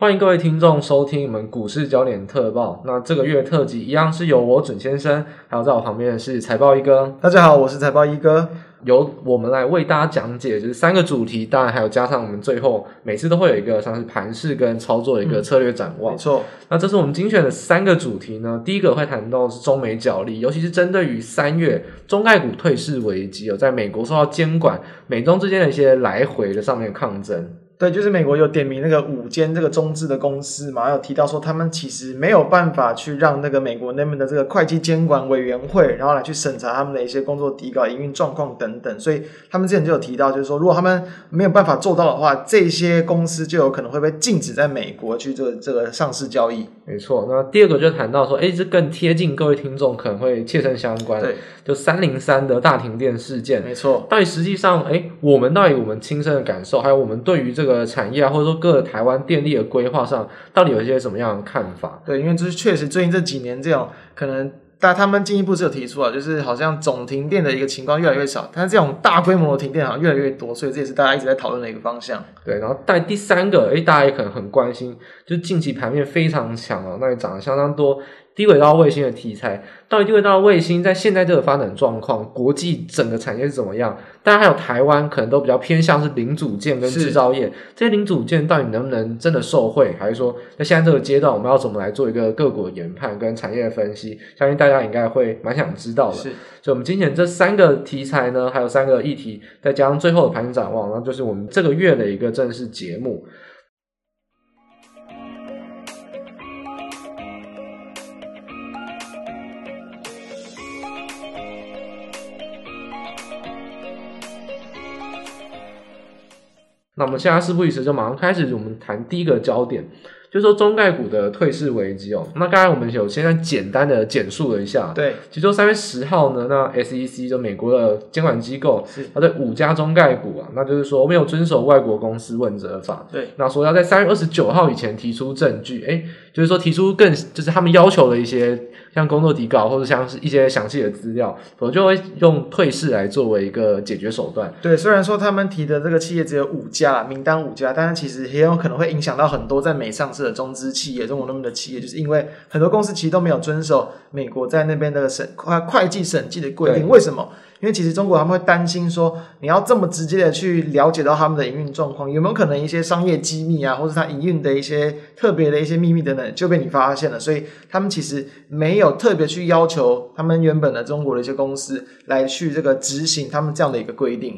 欢迎各位听众收听我们股市焦点特报。那这个月特辑一样是由我准先生，还有在我旁边的是财报一哥。大家好，我是财报一哥，由我们来为大家讲解，就是三个主题，当然还有加上我们最后每次都会有一个像是盘势跟操作的一个策略展望。嗯、没错，那这是我们精选的三个主题呢。第一个会谈到是中美角力，尤其是针对于三月中概股退市危机，有在美国受到监管，美中之间的一些来回的上面抗争。对，就是美国有点名那个五间这个中资的公司嘛，有提到说他们其实没有办法去让那个美国那边的这个会计监管委员会，然后来去审查他们的一些工作底稿、营运状况等等。所以他们之前就有提到，就是说如果他们没有办法做到的话，这些公司就有可能会被禁止在美国去做这个上市交易。没错。那第二个就谈到说，哎，这更贴近各位听众可能会切身相关。对，就三零三的大停电事件。没错。到底实际上，哎，我们到底我们亲身的感受，还有我们对于这个。这个产业啊，或者说各个台湾电力的规划上，到底有一些什么样的看法？对，因为就是确实最近这几年这种可能，但他们进一步是有提出啊，就是好像总停电的一个情况越来越少，但是这种大规模的停电好像越来越多，所以这也是大家一直在讨论的一个方向。对，然后在第三个，诶，大家也可能很关心，就是近期盘面非常强啊，那也涨了相当多。低轨道卫星的题材，到底低轨道卫星在现在这个发展状况，国际整个产业是怎么样？当然还有台湾，可能都比较偏向是零组件跟制造业。这些零组件到底能不能真的受惠？还是说在现在这个阶段，我们要怎么来做一个各国研判跟产业的分析？相信大家应该会蛮想知道的。是，所以我们今天这三个题材呢，还有三个议题，再加上最后的盘展望，然后就是我们这个月的一个正式节目。那我们现在事不宜迟，就马上开始，我们谈第一个焦点。就是说中概股的退市危机哦，那刚才我们有现在简单的简述了一下，对，其实说三月十号呢，那 SEC 就美国的监管机构，是它对五家中概股啊，那就是说没有遵守外国公司问责法，对，那说要在三月二十九号以前提出证据，诶，就是说提出更就是他们要求的一些像工作底稿或者像是一些详细的资料，我就会用退市来作为一个解决手段。对，虽然说他们提的这个企业只有五家，名单五家，但是其实也有可能会影响到很多在美上市。的中资企业，中国那么的企业，就是因为很多公司其实都没有遵守美国在那边的审会会计审计的规定。为什么？因为其实中国他们会担心说，你要这么直接的去了解到他们的营运状况，有没有可能一些商业机密啊，或者他营运的一些特别的一些秘密等等就被你发现了？所以他们其实没有特别去要求他们原本的中国的一些公司来去这个执行他们这样的一个规定。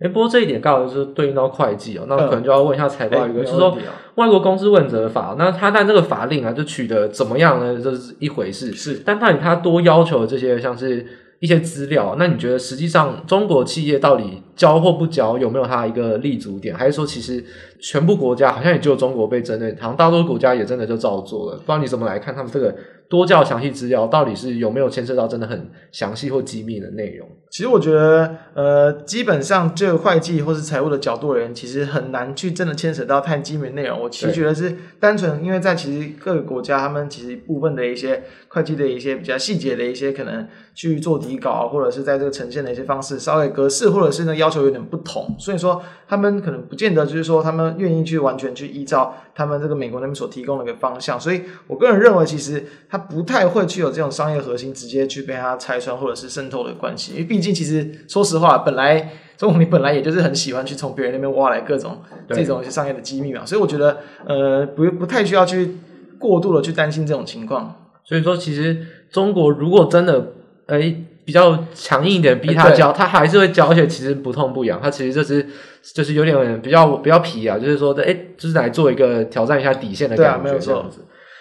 哎，不过这一点刚好就是对应到会计哦，那我可能就要问一下财报一个，就是说外国公司问责法，那他但这个法令啊，就取得怎么样呢？这是一回事，是，但到底他多要求的这些像是一些资料，那你觉得实际上中国企业到底交或不交，有没有它一个立足点？还是说其实全部国家好像也只有中国被针对，好像大多数国家也真的就照做了？不知道你怎么来看他们这个？多叫详细资料，到底是有没有牵涉到真的很详细或机密的内容？其实我觉得，呃，基本上就会计或是财务的角度而言，其实很难去真的牵扯到太机密的内容。我其实觉得是单纯因为在其实各个国家，他们其实部分的一些会计的一些比较细节的一些可能去做底稿，或者是在这个呈现的一些方式稍微格式或者是呢要求有点不同，所以说他们可能不见得就是说他们愿意去完全去依照他们这个美国那边所提供的一个方向。所以我个人认为，其实他。不太会去有这种商业核心直接去被它拆穿或者是渗透的关系，因为毕竟其实说实话，本来中国你本来也就是很喜欢去从别人那边挖来各种这种一些商业的机密嘛，所以我觉得呃不不太需要去过度的去担心这种情况。所以说，其实中国如果真的诶比较强硬一点逼他交，他还是会交，而且其实不痛不痒，他其实就是就是有点比较比较皮啊，就是说的诶就是来做一个挑战一下底线的感觉，对啊，没有错。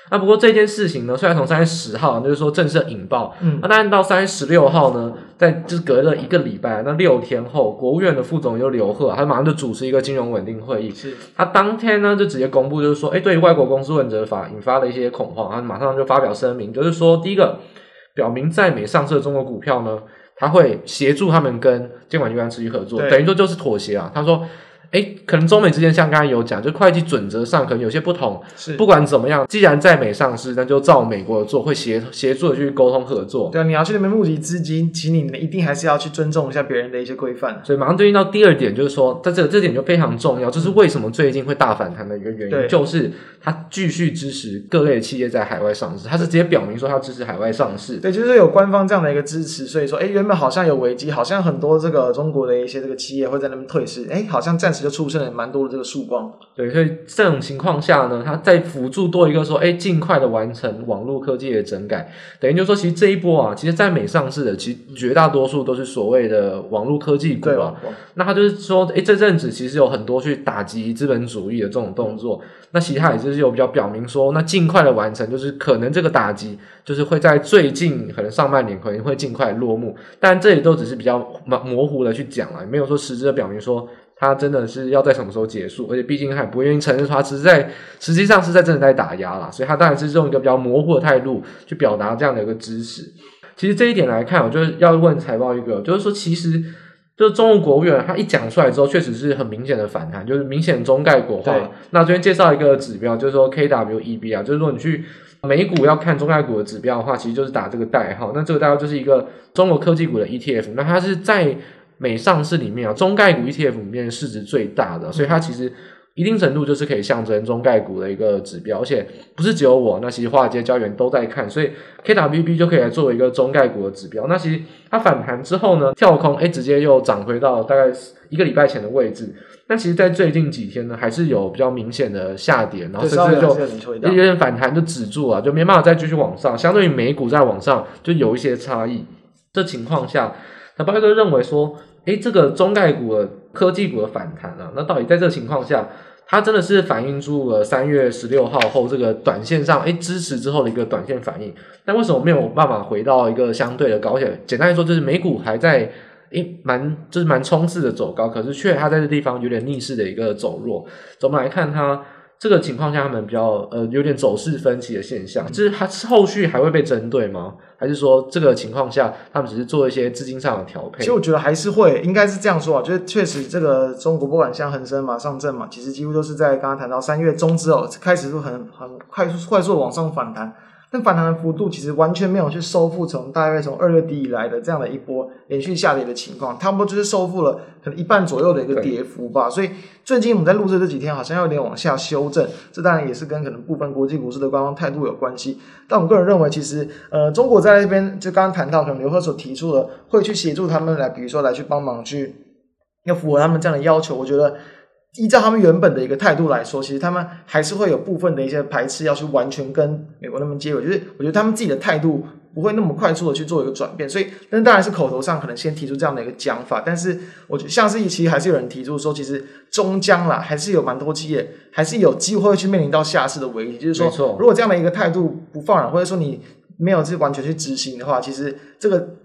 那不过这件事情呢，虽然从三月十号就是说正式引爆，嗯，那但是到三月十六号呢，在就是隔了一个礼拜，那六天后，国务院的副总就刘鹤，他马上就主持一个金融稳定会议，是，他当天呢就直接公布，就是说，哎，对于外国公司问责法引发了一些恐慌，他马上就发表声明，就是说，第一个表明在美上市的中国股票呢，他会协助他们跟监管机关持续合作，等于说就是妥协啊，他说。哎，可能中美之间像刚才有讲，就会计准则上可能有些不同。是，不管怎么样，既然在美上市，那就照美国的做，会协协助的去沟通合作。对啊，你要去那边募集资金，请你们一定还是要去尊重一下别人的一些规范。所以马上对应到第二点，就是说，在这这点就非常重要，就是为什么最近会大反弹的一个原因，嗯、就是它继续支持各类企业在海外上市，它是直接表明说它支持海外上市。对，就是有官方这样的一个支持，所以说，哎，原本好像有危机，好像很多这个中国的一些这个企业会在那边退市，哎，好像暂时就出现了蛮多。多了这个曙光，对，所以这种情况下呢，它在辅助多一个说，哎，尽快的完成网络科技的整改，等于就是说，其实这一波啊，其实在美上市的，其实绝大多数都是所谓的网络科技股啊。那它就是说，哎，这阵子其实有很多去打击资本主义的这种动作，那其实他也就是有比较表明说，那尽快的完成，就是可能这个打击就是会在最近可能上半年可能会尽快落幕，但这里都只是比较模糊的去讲了，没有说实质的表明说。他真的是要在什么时候结束？而且毕竟他也不愿意承认说他只是在实际上是在真的在打压啦，所以他当然是用一个比较模糊的态度去表达这样的一个支持。其实这一点来看，我就是要问财报一个，就是说其实就是中国国务院他一讲出来之后，确实是很明显的反弹，就是明显中概股化。那这边介绍一个指标，就是说 KWEB 啊，就是说你去美股要看中概股的指标的话，其实就是打这个代号。那这个代号就是一个中国科技股的 ETF，那它是在。美上市里面啊，中概股 ETF 里面市值最大的，所以它其实一定程度就是可以象征中概股的一个指标，而且不是只有我，那其实华尔街交易员都在看，所以 KWB 就可以来作为一个中概股的指标。那其实它反弹之后呢，跳空哎，直接又涨回到大概一个礼拜前的位置。那其实，在最近几天呢，还是有比较明显的下跌，然后甚至就有点反弹就止住了，就没办法再继续往上。相对于美股在往上，就有一些差异。这情况下。那巴菲特认为说，诶，这个中概股的科技股的反弹啊，那到底在这个情况下，它真的是反映出了三月十六号后这个短线上诶支持之后的一个短线反应？但为什么没有办法回到一个相对的高点？简单来说，就是美股还在诶蛮就是蛮冲刺的走高，可是却它在这地方有点逆势的一个走弱。我们来看它。这个情况下，他们比较呃有点走势分歧的现象，就是它后续还会被针对吗？还是说这个情况下，他们只是做一些资金上的调配？其实我觉得还是会，应该是这样说啊，就是确实这个中国不管像恒生嘛、上证嘛，其实几乎都是在刚刚谈到三月中之后开始就很很快速快速往上反弹。但反弹的幅度其实完全没有去收复从大概从二月底以来的这样的一波连续下跌的情况，差不多就是收复了可能一半左右的一个跌幅吧。所以最近我们在录制这几天好像有点往下修正，这当然也是跟可能部分国际股市的官方态度有关系。但我个人认为，其实呃，中国在那边就刚刚谈到，可能刘鹤所提出的会去协助他们来，比如说来去帮忙去要符合他们这样的要求，我觉得。依照他们原本的一个态度来说，其实他们还是会有部分的一些排斥，要去完全跟美国那边接轨。就是我觉得他们自己的态度不会那么快速的去做一个转变，所以，但当然是口头上可能先提出这样的一个讲法。但是，我觉得像是其实还是有人提出说，其实终将啦，还是有蛮多企业还是有机会去面临到下市的危机。就是说，如果这样的一个态度不放软，或者说你没有去完全去执行的话，其实这个。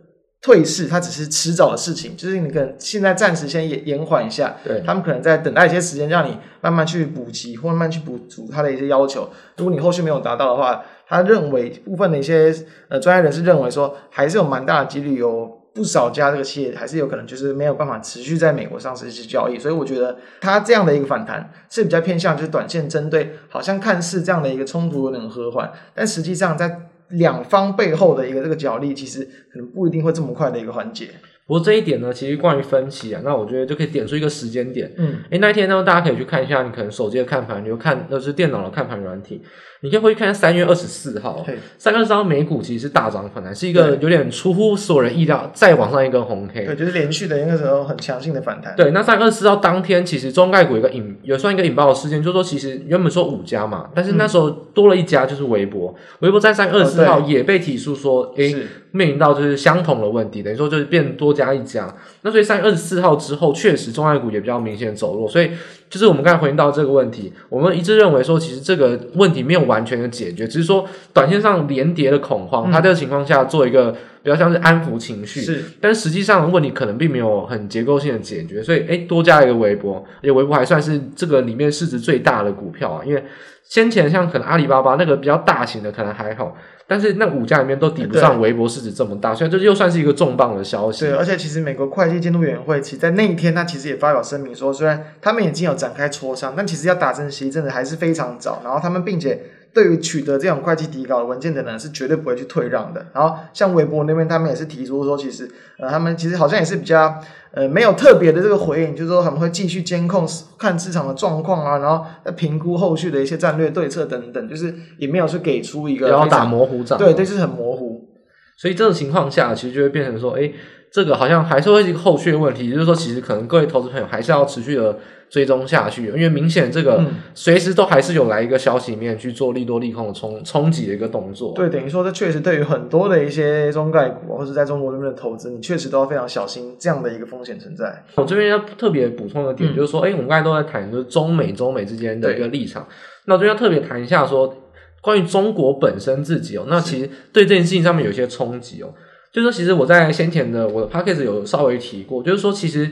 退市，它只是迟早的事情，就是你可能现在暂时先延延缓一下，对，他们可能在等待一些时间，让你慢慢去补齐或慢慢去补足它的一些要求。如果你后续没有达到的话，他认为部分的一些呃专业人士认为说，还是有蛮大的几率，有不少家这个企业还是有可能就是没有办法持续在美国上市去交易。所以我觉得它这样的一个反弹是比较偏向就是短线针对，好像看似这样的一个冲突有点和缓，但实际上在。两方背后的一个这个角力，其实可能不一定会这么快的一个缓解。不过这一点呢，其实关于分歧啊，那我觉得就可以点出一个时间点。嗯，诶，那一天呢，大家可以去看一下，你可能手机的看盘，你就看那是电脑的看盘软体。你可以回去看下三月二十四号，三月二十四号美股其实是大涨反弹，是一个有点出乎所有人意料，再往上一根红 K。对，就是连续的那个时候很强劲的反弹。对，那三月二十四号当天，其实中概股有一个引，有算一个引爆的事件，就是说其实原本说五家嘛，但是那时候多了一家，就是微博。微博在三月二十四号也被提出说，诶，面临到就是相同的问题，等于说就是变多加一家。那所以三月二十四号之后，确实中概股也比较明显走弱，所以。就是我们刚才回应到这个问题，我们一致认为说，其实这个问题没有完全的解决，只是说短线上连跌的恐慌，它这个情况下做一个比较像是安抚情绪，是，但实际上的问题可能并没有很结构性的解决，所以诶，多加一个微博，而且微博还算是这个里面市值最大的股票啊，因为先前像可能阿里巴巴那个比较大型的可能还好。但是那五家里面都抵不上微博市值这么大，所以这又算是一个重磅的消息。对，而且其实美国会计监督委员会其实在那一天，他其实也发表声明说，虽然他们已经有展开磋商，但其实要达成协议真的还是非常早。然后他们并且对于取得这种会计底稿的文件的人是绝对不会去退让的。然后像微博那边，他们也是提出说，其实呃，他们其实好像也是比较。呃，没有特别的这个回应，就是说他们会继续监控看市场的状况啊，然后再评估后续的一些战略对策等等，就是也没有去给出一个然后打模糊仗，对，就是很模糊。所以这种情况下，其实就会变成说，诶，这个好像还是会是一个后续的问题，就是说，其实可能各位投资朋友还是要持续的。追踪下去，因为明显这个随时都还是有来一个消息面去做利多利空的冲冲击的一个动作。对，等于说这确实对于很多的一些中概股或者在中国这边的投资，你确实都要非常小心这样的一个风险存在。我这边要特别补充的点就是说，哎、嗯，我们刚才都在谈就是中美中美之间的一个立场，那我这边要特别谈一下说关于中国本身自己哦，那其实对这件事情上面有一些冲击哦，就是说其实我在先前的我的 p a c k a g e 有稍微提过，就是说其实。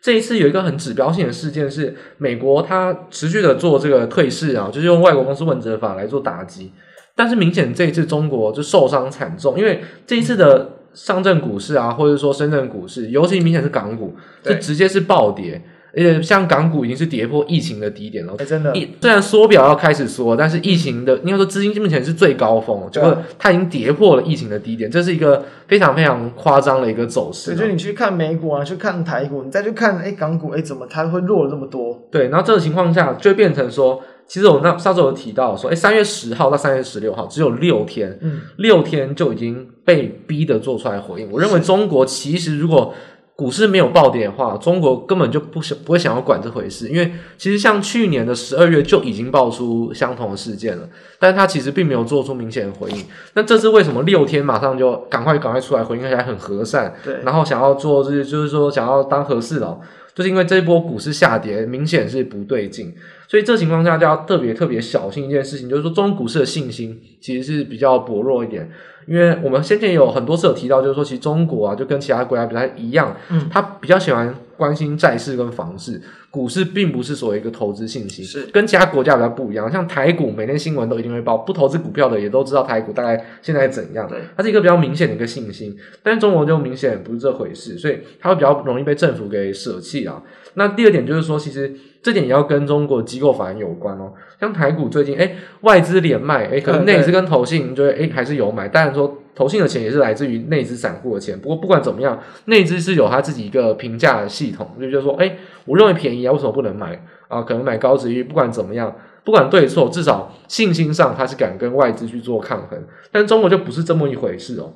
这一次有一个很指标性的事件是，美国它持续的做这个退市啊，就是用外国公司问责法来做打击。但是明显这一次中国就受伤惨重，因为这一次的上证股市啊，或者说深圳股市，尤其明显是港股，就直接是暴跌。而且像港股已经是跌破疫情的低点了，欸、真的。虽然缩表要开始缩，但是疫情的应该说资金目前是最高峰，就是它已经跌破了疫情的低点，这是一个非常非常夸张的一个走势。所以你去看美股啊，去看台股，你再去看哎港股，哎怎么它会弱了这么多？对，然后这个情况下就会变成说，其实我那上次有提到说，哎三月十号到三月十六号只有六天，嗯，六天就已经被逼的做出来回应。我认为中国其实如果股市没有暴跌的话，中国根本就不想不会想要管这回事，因为其实像去年的十二月就已经爆出相同的事件了，但是他其实并没有做出明显的回应。那这是为什么六天马上就赶快赶快出来回应，而且还很和善，对，然后想要做就是就是说想要当和事佬，就是因为这一波股市下跌明显是不对劲，所以这情况下就要特别特别小心一件事情，就是说中国股市的信心其实是比较薄弱一点。因为我们先前有很多次有提到，就是说，其实中国啊，就跟其他国家不太一样，嗯，他比较喜欢关心债市跟房市，股市并不是所谓一个投资信息，是跟其他国家比较不一样。像台股，每天新闻都一定会报，不投资股票的也都知道台股大概现在怎样，对，它是一个比较明显的一个信心。但是中国就明显不是这回事，所以它会比较容易被政府给舍弃啊。那第二点就是说，其实。这点也要跟中国机构法人有关哦，像台股最近，诶外资连卖，诶可能内资跟投信就诶还是有买，当然说投信的钱也是来自于内资散户的钱。不过不管怎么样，内资是有他自己一个评价的系统，就就是说，诶我认为便宜啊，为什么不能买啊？可能买高殖利率，不管怎么样，不管对错，至少信心上他是敢跟外资去做抗衡。但中国就不是这么一回事哦。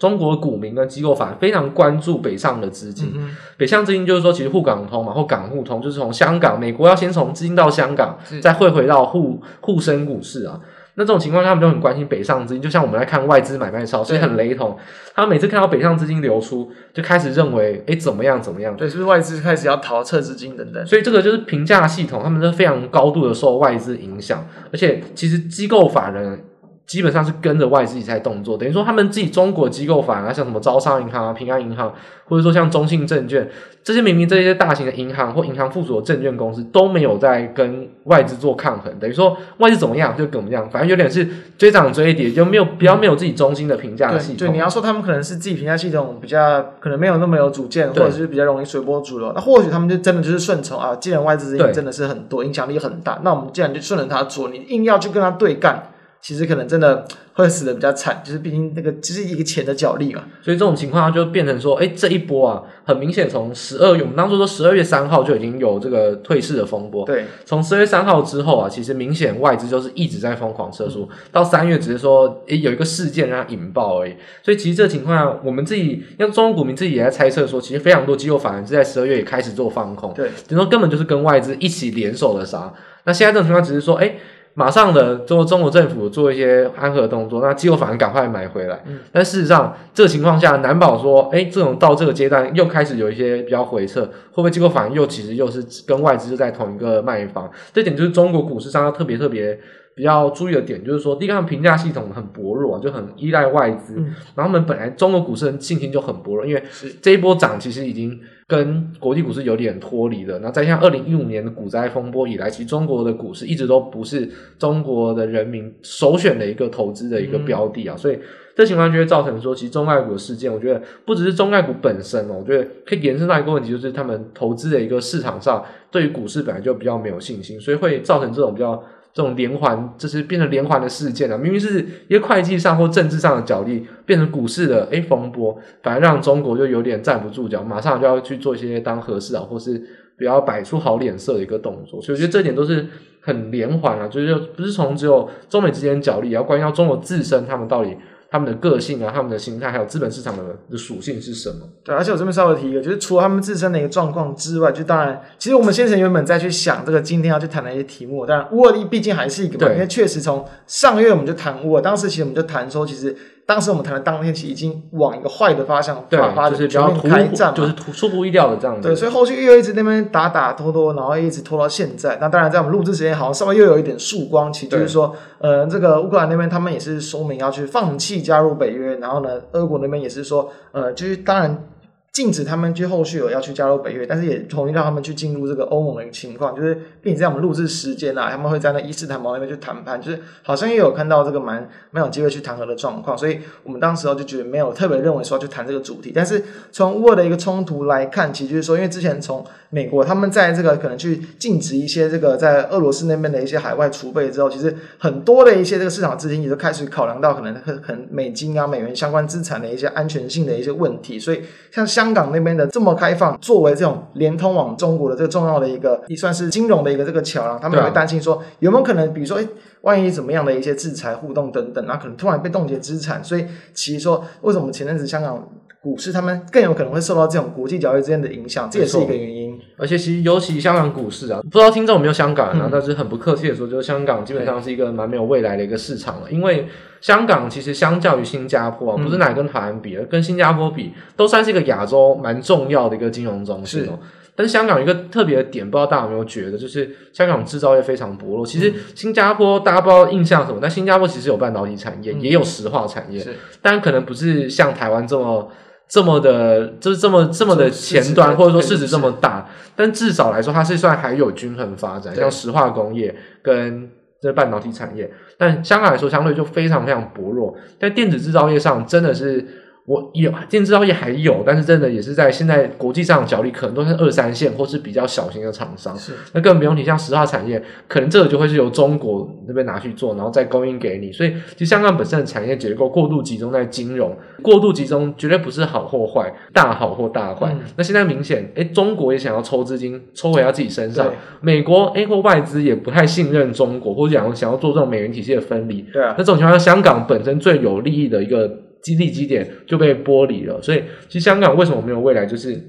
中国股民跟机构法人非常关注北上的资金，嗯、北上资金就是说，其实沪港通嘛，或港沪通，就是从香港、美国要先从资金到香港，再汇回到沪沪深股市啊。那这种情况下，他们就很关心北上资金，就像我们来看外资买卖超，所以很雷同。他们每次看到北上资金流出，就开始认为，哎，怎么样怎么样？对，是不是外资开始要逃撤资金等等？所以这个就是评价系统，他们都非常高度的受外资影响，而且其实机构法人。基本上是跟着外资在动作，等于说他们自己中国机构法人啊，像什么招商银行啊、平安银行，或者说像中信证券这些，明明这些大型的银行或银行附属的证券公司都没有在跟外资做抗衡，等于说外资怎么样就怎么样，反正有点是追涨追跌，就没有比较没有自己中心的评价系统。对，对，你要说他们可能是自己评价系统比较可能没有那么有主见，或者是比较容易随波逐流，那或许他们就真的就是顺从啊，既然外资真的是很多，影响力很大，那我们既然就顺着他做，你硬要去跟他对干。其实可能真的 会死的比较惨，就是毕竟那个只是一个钱的角力嘛，所以这种情况下就变成说，哎，这一波啊，很明显从十二月，我们当初说十二月三号就已经有这个退市的风波，对，从十二月三号之后啊，其实明显外资就是一直在疯狂撤出，嗯、到三月只是说，哎，有一个事件让它引爆而已，所以其实这个情况下，我们自己，像中国股民自己也在猜测说，其实非常多机构反而是在十二月也开始做放空，对，等于说根本就是跟外资一起联手的杀，那现在这种情况只是说，哎。马上的中中国政府做一些安抚动作，那机构反而赶快买回来。嗯、但事实上，这个情况下难保说，哎，这种到这个阶段又开始有一些比较回撤，会不会机构反而又其实又是跟外资就在同一个卖方？这点就是中国股市上要特别特别比较注意的点，就是说，第一个，评价系统很薄弱，就很依赖外资，嗯、然后他们本来中国股市的信心就很薄弱，因为这一波涨其实已经。跟国际股市有点脱离的，那再像二零一五年的股灾风波以来，其实中国的股市一直都不是中国的人民首选的一个投资的一个标的啊，嗯、所以这情况就会造成说，其实中概股的事件，我觉得不只是中概股本身哦，我觉得可以延伸到一个问题，就是他们投资的一个市场上对于股市本来就比较没有信心，所以会造成这种比较。这种连环，就是变成连环的事件了。明明是一个会计上或政治上的角力，变成股市的诶风波，反而让中国就有点站不住脚，马上就要去做一些当和事佬，或是比较摆出好脸色的一个动作。所以我觉得这点都是很连环啊，就是不是从只有中美之间角力，也要关系到中国自身，他们到底。他们的个性啊，他们的心态，还有资本市场的的属性是什么？对，而且我这边稍微提一个，就是除了他们自身的一个状况之外，就当然，其实我们先前原本在去想这个今天要去谈的一些题目，当然沃利毕竟还是一个，嘛因为确实从上个月我们就谈乌俄，当时其实我们就谈说，其实。当时我们谈的当天，其实已经往一个坏的方向发发展，就是比较突开战，就是出乎意料的这样子。对，所以后续又一直那边打打拖拖，然后一直拖到现在。那当然，在我们录制时间，好像稍微又有一点曙光，其实就是说，呃，这个乌克兰那边他们也是说明要去放弃加入北约，然后呢，俄国那边也是说，呃，就是当然。禁止他们去后续有要去加入北约，但是也同意让他们去进入这个欧盟的一个情况，就是并且在我们录制时间啊，他们会在那伊斯坦堡那边去谈判，就是好像也有看到这个蛮蛮有机会去谈和的状况，所以我们当时候就觉得没有特别认为说去谈这个主题，但是从乌俄的一个冲突来看，其实就是说，因为之前从美国他们在这个可能去禁止一些这个在俄罗斯那边的一些海外储备之后，其实很多的一些这个市场资金也都开始考量到可能可能美金啊美元相关资产的一些安全性的一些问题，所以像香港那边的这么开放，作为这种连通往中国的这个重要的一个，也算是金融的一个这个桥梁，他们也会担心说有没有可能，比如说，哎，万一怎么样的一些制裁互动等等，那可能突然被冻结资产，所以其实说为什么前阵子香港股市他们更有可能会受到这种国际交易之间的影响，这也是一个原因。而且其实尤其香港股市啊，不知道听众有没有香港人啊，嗯、但是很不客气的说，就是香港基本上是一个蛮没有未来的一个市场了，因为。香港其实相较于新加坡，不是哪跟台湾比，嗯、跟新加坡比，都算是一个亚洲蛮重要的一个金融中心。是，但是香港一个特别的点，不知道大家有没有觉得，就是香港制造业非常薄弱。其实新加坡大家不知道印象什么，但新加坡其实有半导体产业，嗯、也有石化产业，但可能不是像台湾这么这么的，就是这么这么的前端，或者说市值这么大。但至少来说，它是算还有均衡发展，像石化工业跟。这半导体产业，但香港来说相对就非常非常薄弱，在电子制造业上真的是。我有电子制造业还有，但是真的也是在现在国际上的角力，可能都是二三线或是比较小型的厂商。是，那更不用提像石化产业，可能这个就会是由中国那边拿去做，然后再供应给你。所以，其实香港本身的产业结构过度集中在金融，过度集中绝对不是好或坏，大好或大坏。嗯、那现在明显，诶，中国也想要抽资金，抽回到自己身上。美国诶或外资也不太信任中国，或者想想要做这种美元体系的分离。对啊。那这种情况下，香港本身最有利益的一个。基地基点就被剥离了，所以其实香港为什么没有未来，就是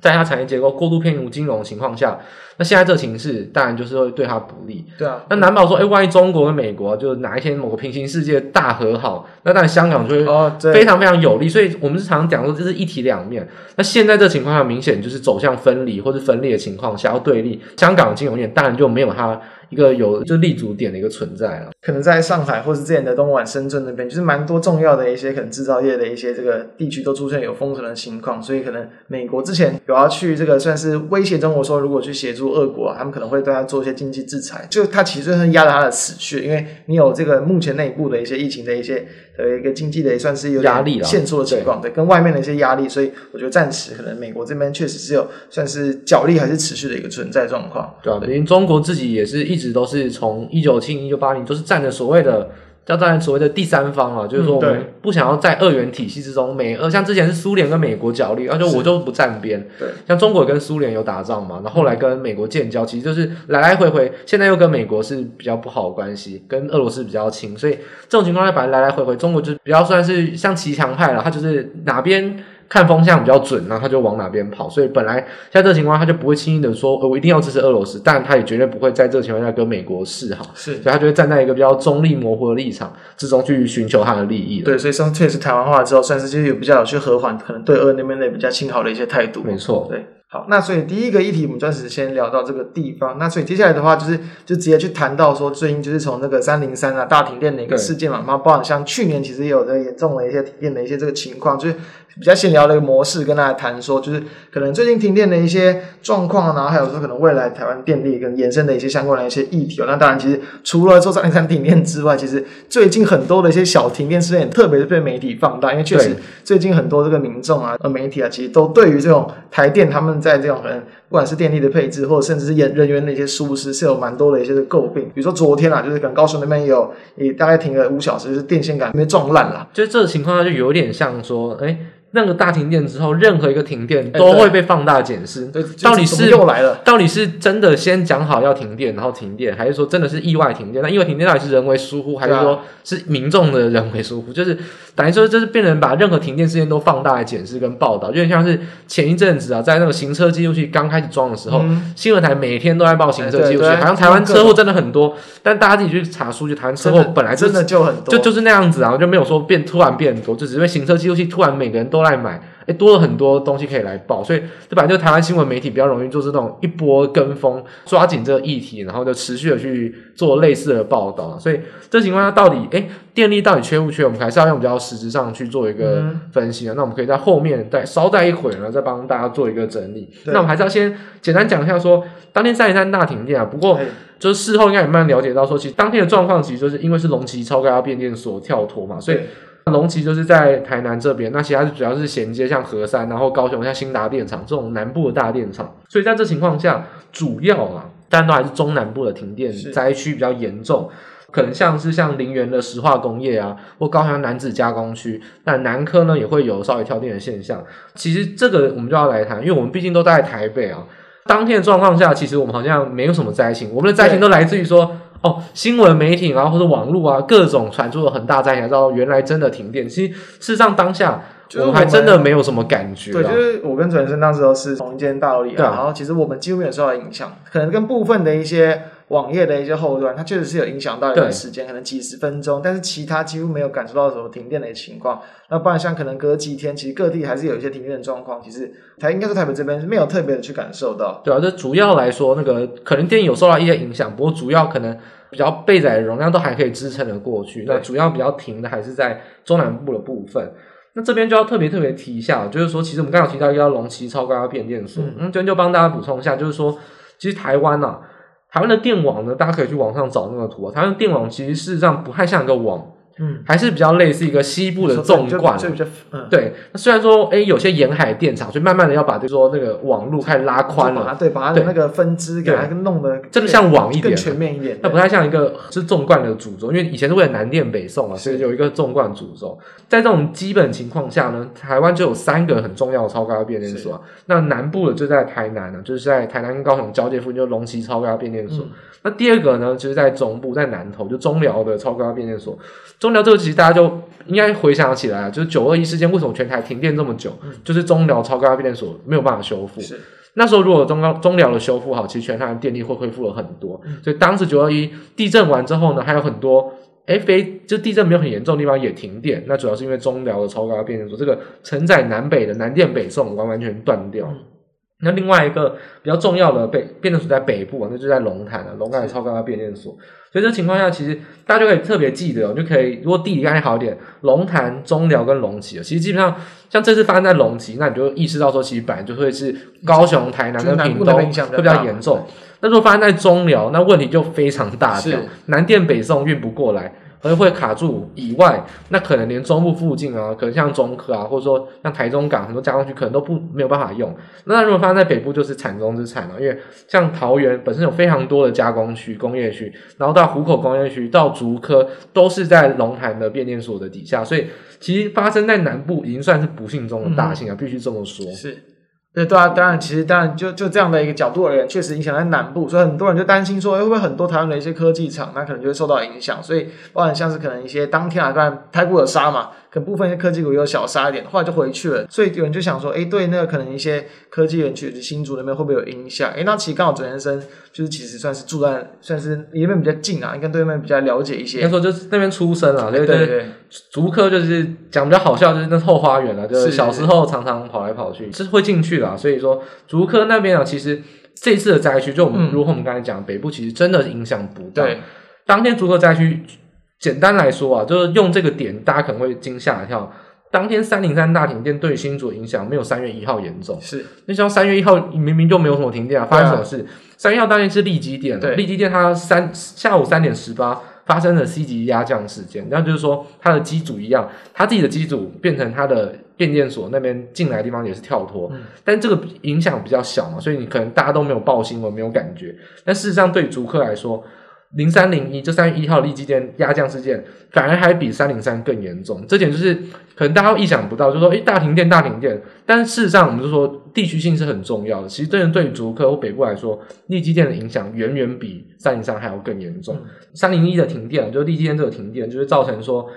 在它产业结构过度偏离金融的情况下，那现在这个形势当然就是会对它不利。对啊，那难保说，哎，万一中国跟美国就哪一天某个平行世界大和好，那当然香港就会非常非常有利。所以我们是常常讲说，这是一体两面。那现在这个情况下，明显就是走向分离或是分裂的情况下，要对立，香港的金融业当然就没有它。一个有就立足点的一个存在啊，可能在上海或是之前的东莞、深圳那边，就是蛮多重要的一些可能制造业的一些这个地区都出现有封城的情况，所以可能美国之前有要去这个算是威胁中国说，如果去协助俄国，他们可能会对他做一些经济制裁，就他其实是压着他的死穴，因为你有这个目前内部的一些疫情的一些呃一个经济的也算是有压力了，限缩的情况，对，跟外面的一些压力，所以我觉得暂时可能美国这边确实是有算是角力还是持续的一个存在状况，对啊，因为中国自己也是一直。都是从一九七零、一九八零，都是占着所谓的叫站所谓的第三方啊，就是说我们不想要在二元体系之中，美俄像之前是苏联跟美国角力，而且我就不站边。对，像中国跟苏联有打仗嘛，然后后来跟美国建交，其实就是来来回回，现在又跟美国是比较不好的关系，跟俄罗斯比较亲，所以这种情况下，反正来来回回，中国就比较算是像骑墙派了，他就是哪边。看风向比较准，然后他就往哪边跑。所以本来在这个情况，他就不会轻易的说，呃，我一定要支持俄罗斯，但他也绝对不会在这个情况下跟美国示好。是，所以他就会站在一个比较中立模糊的立场之中去寻求他的利益。对，所以上确实台湾化之后，算是就是有比较有去和缓，可能对俄那边的比较亲好的一些态度。没错，对。好，那所以第一个议题我们暂时先聊到这个地方。那所以接下来的话，就是就直接去谈到说，最近就是从那个三零三啊大停电的一个事件嘛，然后包含像去年其实也有的严重的一些停电的一些这个情况，就是比较闲聊的一个模式，跟大家谈说，就是可能最近停电的一些状况，然后还有说可能未来台湾电力跟延伸的一些相关的一些议题。那当然，其实除了说三零三停电之外，其实最近很多的一些小停电事件，特别是被媒体放大，因为确实最近很多这个民众啊、呃媒体啊，其实都对于这种台电他们在这种可能。不管是电力的配置，或者甚至是人人员的一些疏失，是有蛮多的一些诟病。比如说昨天啊，就是可能高雄那边有，也大概停了五小时，就是电线杆被撞烂了。就这个情况下，就有点像说，哎。那个大停电之后，任何一个停电都会被放大检视。对，到底是又来了？到底是真的先讲好要停电，然后停电，还是说真的是意外停电？那意外停电到底是人为疏忽，还是说是民众的人为疏忽？就是等于说，就是变成把任何停电事件都放大来检视跟报道，有点像是前一阵子啊，在那个行车记录器刚开始装的时候，嗯、新闻台每天都在报行车记录器，好像台湾车祸真的很多。但大家自己去查数据，台湾车祸本来、就是、真的就很多，就就是那样子啊，就没有说变突然变多，就只是因为行车记录器突然每个人都来买。哎，多了很多东西可以来报，所以这本来就台湾新闻媒体比较容易做这种一波跟风，抓紧这个议题，然后就持续的去做类似的报道。所以这情况下到底，哎，电力到底缺不缺？我们还是要用比较实质上去做一个分析啊。嗯、那我们可以在后面再稍待一会儿呢，再帮大家做一个整理。那我们还是要先简单讲一下说，当天三零三大停电啊。不过就是事后应该也慢慢了解到说，其实当天的状况其实就是因为是龙旗超高压变电所跳脱嘛，所以。龙崎就是在台南这边，那其他主要是衔接像核三，然后高雄像新达电厂这种南部的大电厂，所以在这情况下，主要啊，但都还是中南部的停电灾区比较严重，可能像是像林园的石化工业啊，或高雄南子加工区，那南科呢也会有稍微跳电的现象。其实这个我们就要来谈，因为我们毕竟都在台北啊，当天的状况下，其实我们好像没有什么灾情，我们的灾情都来自于说。哦，新闻媒体然后或者网络啊，各种传出了很大灾情，知道原来真的停电。其实事实上当下我们还真的没有什么感觉。对，就是我跟陈生当时都是同一间大楼里，啊，然后其实我们几乎没有受到影响，可能跟部分的一些。网页的一些后端，它确实是有影响到一段时间，可能几十分钟，但是其他几乎没有感受到什么停电的情况。那不然像可能隔几天，其实各地还是有一些停电的状况。其实台应该说台北这边是没有特别的去感受到。对啊，这主要来说，那个可能电有受到一些影响，不过主要可能比较备载的容量都还可以支撑得过去。对那主要比较停的还是在中南部的部分。那这边就要特别特别提一下，就是说，其实我们刚刚提到一个叫龙旗超高压变电所，嗯，这边就帮大家补充一下，就是说，其实台湾啊。台湾的电网呢，大家可以去网上找那个图啊。台湾电网其实事实上不太像一个网。嗯，还是比较类似一个西部的纵贯，嗯，对。那虽然说，哎，有些沿海电厂，所以慢慢的要把，就是说那个网路开始拉宽了，对，把它的那个分支给它弄得真的像网一点，更全面一点。那不太像一个是纵贯的主轴，因为以前是为了南电北送啊，所以有一个纵贯主轴。在这种基本情况下呢，台湾就有三个很重要的超高压变电所。那南部的就在台南呢，就是在台南跟高雄交界附近，就龙崎超高压变电所。那第二个呢，就是在中部，在南投，就中寮的超高压变电所。中寮这个其实大家就应该回想起来，就是九二一事件为什么全台停电这么久，嗯、就是中寮超高压变电所没有办法修复。是那时候如果中高中寮的修复好，其实全台的电力会恢复了很多。嗯、所以当时九二一地震完之后呢，还有很多 FA 就地震没有很严重的地方也停电，那主要是因为中寮的超高压变电所这个承载南北的南电北送完完全断掉。嗯那另外一个比较重要的被变电所在北部啊，那就在龙潭啊，龙潭超高压变电所。所以这情况下，其实大家就可以特别记得，就可以如果地理概念好一点，龙潭、中寮跟龙崎，其实基本上像这次发生在龙崎，那你就意识到说，其实本来就会是高雄、台南跟屏东会比较严重。那如果发生在中寮，那问题就非常大南电北送运不过来。而会卡住以外，那可能连中部附近啊，可能像中科啊，或者说像台中港很多加工区，可能都不没有办法用。那如果发生在北部，就是惨中之惨了，因为像桃园本身有非常多的加工区、工业区，然后到湖口工业区、到竹科，都是在龙潭的变电所的底下，所以其实发生在南部已经算是不幸中的大幸啊，必须这么说。是。对对啊，当然，其实当然就就这样的一个角度而言，确实影响在南部，所以很多人就担心说，会不会很多台湾的一些科技厂，那可能就会受到影响。所以，包含像是可能一些当天啊，当然台股有杀嘛，可部分一些科技股又小杀一点，后来就回去了。所以有人就想说，哎，对，那个可能一些科技园区新竹那边会不会有影响？哎，那其实刚好准先生就是其实算是住在算是离那边比较近啊，应该对那边比较了解一些。应该说就是那边出生啊，对对对。竹科就是讲比较好笑，就是那后花园啊，就是小时候常常跑来跑去，是会进去啦。所以说竹科那边啊，其实这次的灾区，就我们、嗯、如果我们刚才讲北部，其实真的影响不大。对，当天竹科灾区，简单来说啊，就是用这个点，大家可能会惊吓一跳。当天三零三大停电对新竹影响没有三月一号严重。是，那像三月一号明明就没有什么停电啊，发生什么事？三月一号当天是立基电，对，立基电它三下午三点十八。发生了 C 级压降事件，那就是说它的机组一样，它自己的机组变成它的变电所那边进来的地方也是跳脱，嗯、但这个影响比较小嘛，所以你可能大家都没有报新闻，没有感觉。但事实上对竹科来说，零三零一这三月一号立基电压降事件，反而还比三零三更严重。这点就是可能大家意想不到，就是说，诶，大停电，大停电。但是事实上，我们就说地区性是很重要的。其实，对于对于竹科或北部来说，力积电的影响远远比三零三还要更严重。三零一的停电，就是力积电这个停电，就是造成说，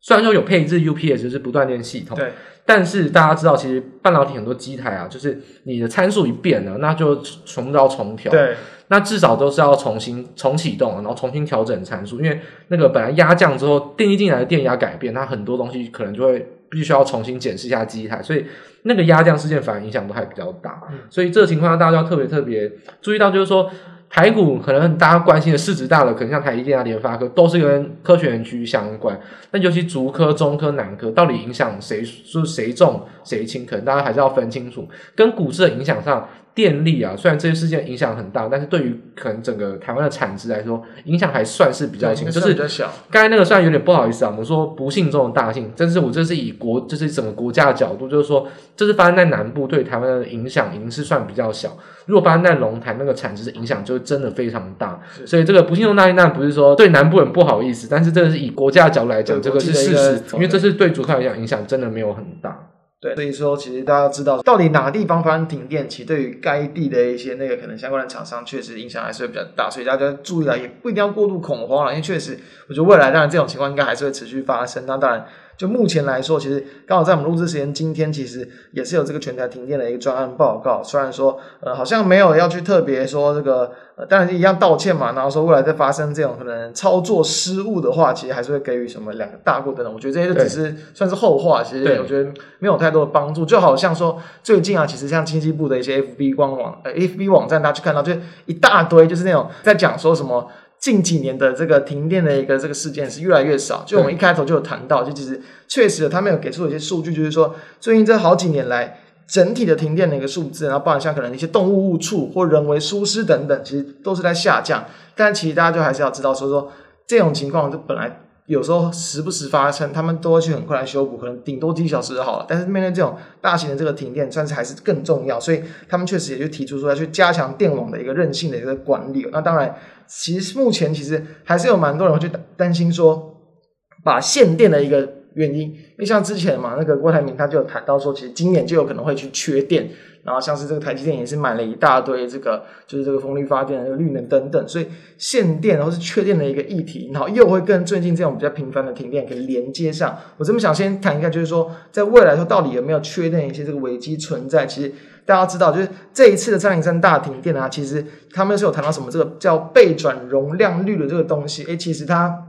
虽然说有配置 UPS，就是不断电系统，对，但是大家知道，其实半导体很多机台啊，就是你的参数一变了，那就全部都要重调。对。那至少都是要重新重启动，然后重新调整参数，因为那个本来压降之后，电力进来的电压改变，它很多东西可能就会必须要重新检视一下机台，所以那个压降事件反而影响都还比较大。嗯、所以这个情况下，大家要特别特别注意到，就是说台股可能大家关心的市值大的，可能像台积电啊、联发科，都是跟科学园区相关。那尤其竹科、中科、南科，到底影响谁？就是谁重谁轻？可能大家还是要分清楚，跟股市的影响上。电力啊，虽然这些事件影响很大，但是对于可能整个台湾的产值来说，影响还算是比较轻，就是刚才那个虽然有点不好意思啊，我们说不幸中的大幸，但是我这是以国，就是整个国家的角度，就是说这是发生在南部，对台湾的影响已经是算比较小。如果发生在龙潭，那个产值的影响就真的非常大。所以这个不幸中的大幸，那不是说对南部人不好意思，但是这个是以国家的角度来讲，这个是事实，因为这是对竹科来讲影响真的没有很大。对，所以说其实大家知道，到底哪个地方发生停电，其实对于该地的一些那个可能相关的厂商，确实影响还是会比较大，所以大家注意了，也不一定要过度恐慌了，因为确实，我觉得未来当然这种情况应该还是会持续发生。那当然。就目前来说，其实刚好在我们录制时间，今天其实也是有这个全台停电的一个专案报告。虽然说，呃，好像没有要去特别说这个，呃，当然是一样道歉嘛。然后说未来再发生这种可能操作失误的话，其实还是会给予什么两个大过等等。我觉得这些就只是算是后话，其实我觉得没有太多的帮助。就好像说最近啊，其实像经济部的一些 FB 官网，呃，FB 网站，大家去看到就一大堆，就是那种在讲说什么。近几年的这个停电的一个这个事件是越来越少，就我们一开头就有谈到，就其实确实他们有给出一些数据，就是说最近这好几年来整体的停电的一个数字，然后包含像可能一些动物误触或人为疏失等等，其实都是在下降。但其实大家就还是要知道说说这种情况就本来。有时候时不时发生，他们都会去很快来修补，可能顶多几小时就好了。但是面对这种大型的这个停电，算是还是更重要，所以他们确实也就提出说要去加强电网的一个韧性的一个管理。那当然，其实目前其实还是有蛮多人会去担心说，把限电的一个原因，因为像之前嘛，那个郭台铭他就谈到说，其实今年就有可能会去缺电。然后像是这个台积电也是买了一大堆这个，就是这个风力发电的这个绿能等等，所以限电然后是缺电的一个议题，然后又会跟最近这种比较频繁的停电可以连接上。我这么想先谈一下，就是说在未来说到底有没有缺电一些这个危机存在？其实大家知道，就是这一次的三零三大停电啊，其实他们是有谈到什么这个叫备转容量率的这个东西，诶，其实它